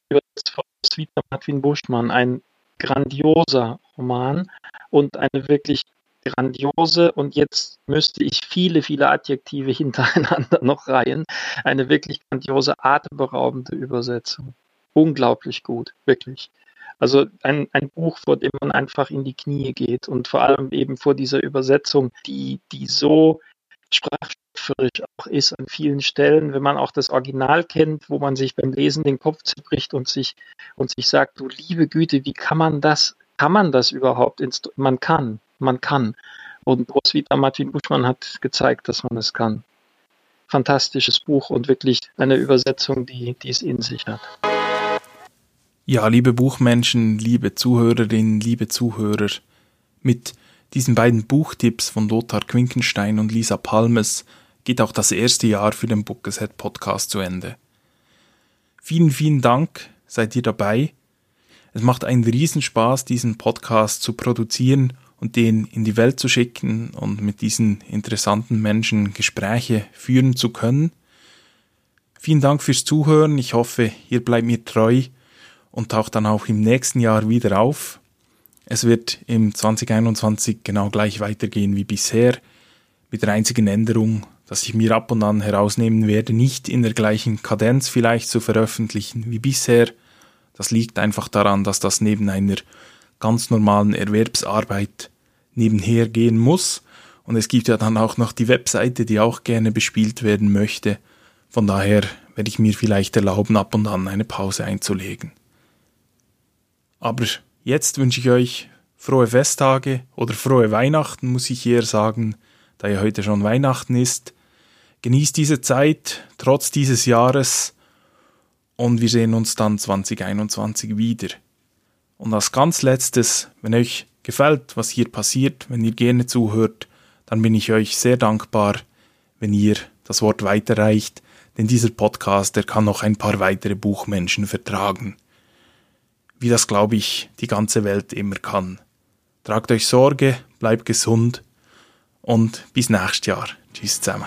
übersetzt von Svita Martin Buschmann, ein grandioser Roman und eine wirklich grandiose und jetzt müsste ich viele, viele Adjektive hintereinander noch reihen, eine wirklich grandiose, atemberaubende Übersetzung unglaublich gut, wirklich. Also ein, ein Buch, vor dem man einfach in die Knie geht und vor allem eben vor dieser Übersetzung, die, die so sprachschöpferisch auch ist an vielen Stellen, wenn man auch das Original kennt, wo man sich beim Lesen den Kopf zerbricht und sich, und sich sagt, du liebe Güte, wie kann man das, kann man das überhaupt? Man kann, man kann. Und Roswitha Martin Buschmann hat gezeigt, dass man es kann. Fantastisches Buch und wirklich eine Übersetzung, die, die es in sich hat. Ja, liebe Buchmenschen, liebe Zuhörerinnen, liebe Zuhörer, mit diesen beiden Buchtipps von Lothar Quinkenstein und Lisa Palmes geht auch das erste Jahr für den Bookeset Podcast zu Ende. Vielen, vielen Dank, seid ihr dabei. Es macht einen Riesenspaß, diesen Podcast zu produzieren und den in die Welt zu schicken und mit diesen interessanten Menschen Gespräche führen zu können. Vielen Dank fürs Zuhören. Ich hoffe, ihr bleibt mir treu und taucht dann auch im nächsten Jahr wieder auf. Es wird im 2021 genau gleich weitergehen wie bisher, mit der einzigen Änderung, dass ich mir ab und an herausnehmen werde, nicht in der gleichen Kadenz vielleicht zu veröffentlichen wie bisher. Das liegt einfach daran, dass das neben einer ganz normalen Erwerbsarbeit nebenher gehen muss. Und es gibt ja dann auch noch die Webseite, die auch gerne bespielt werden möchte. Von daher werde ich mir vielleicht erlauben, ab und an eine Pause einzulegen. Aber jetzt wünsche ich euch frohe Festtage oder frohe Weihnachten, muss ich eher sagen, da ja heute schon Weihnachten ist. Genießt diese Zeit trotz dieses Jahres und wir sehen uns dann 2021 wieder. Und als ganz letztes, wenn euch gefällt, was hier passiert, wenn ihr gerne zuhört, dann bin ich euch sehr dankbar, wenn ihr das Wort weiterreicht, denn dieser Podcast, der kann noch ein paar weitere Buchmenschen vertragen. Wie das, glaube ich, die ganze Welt immer kann. Tragt euch Sorge, bleibt gesund und bis nächstes Jahr. Tschüss zusammen.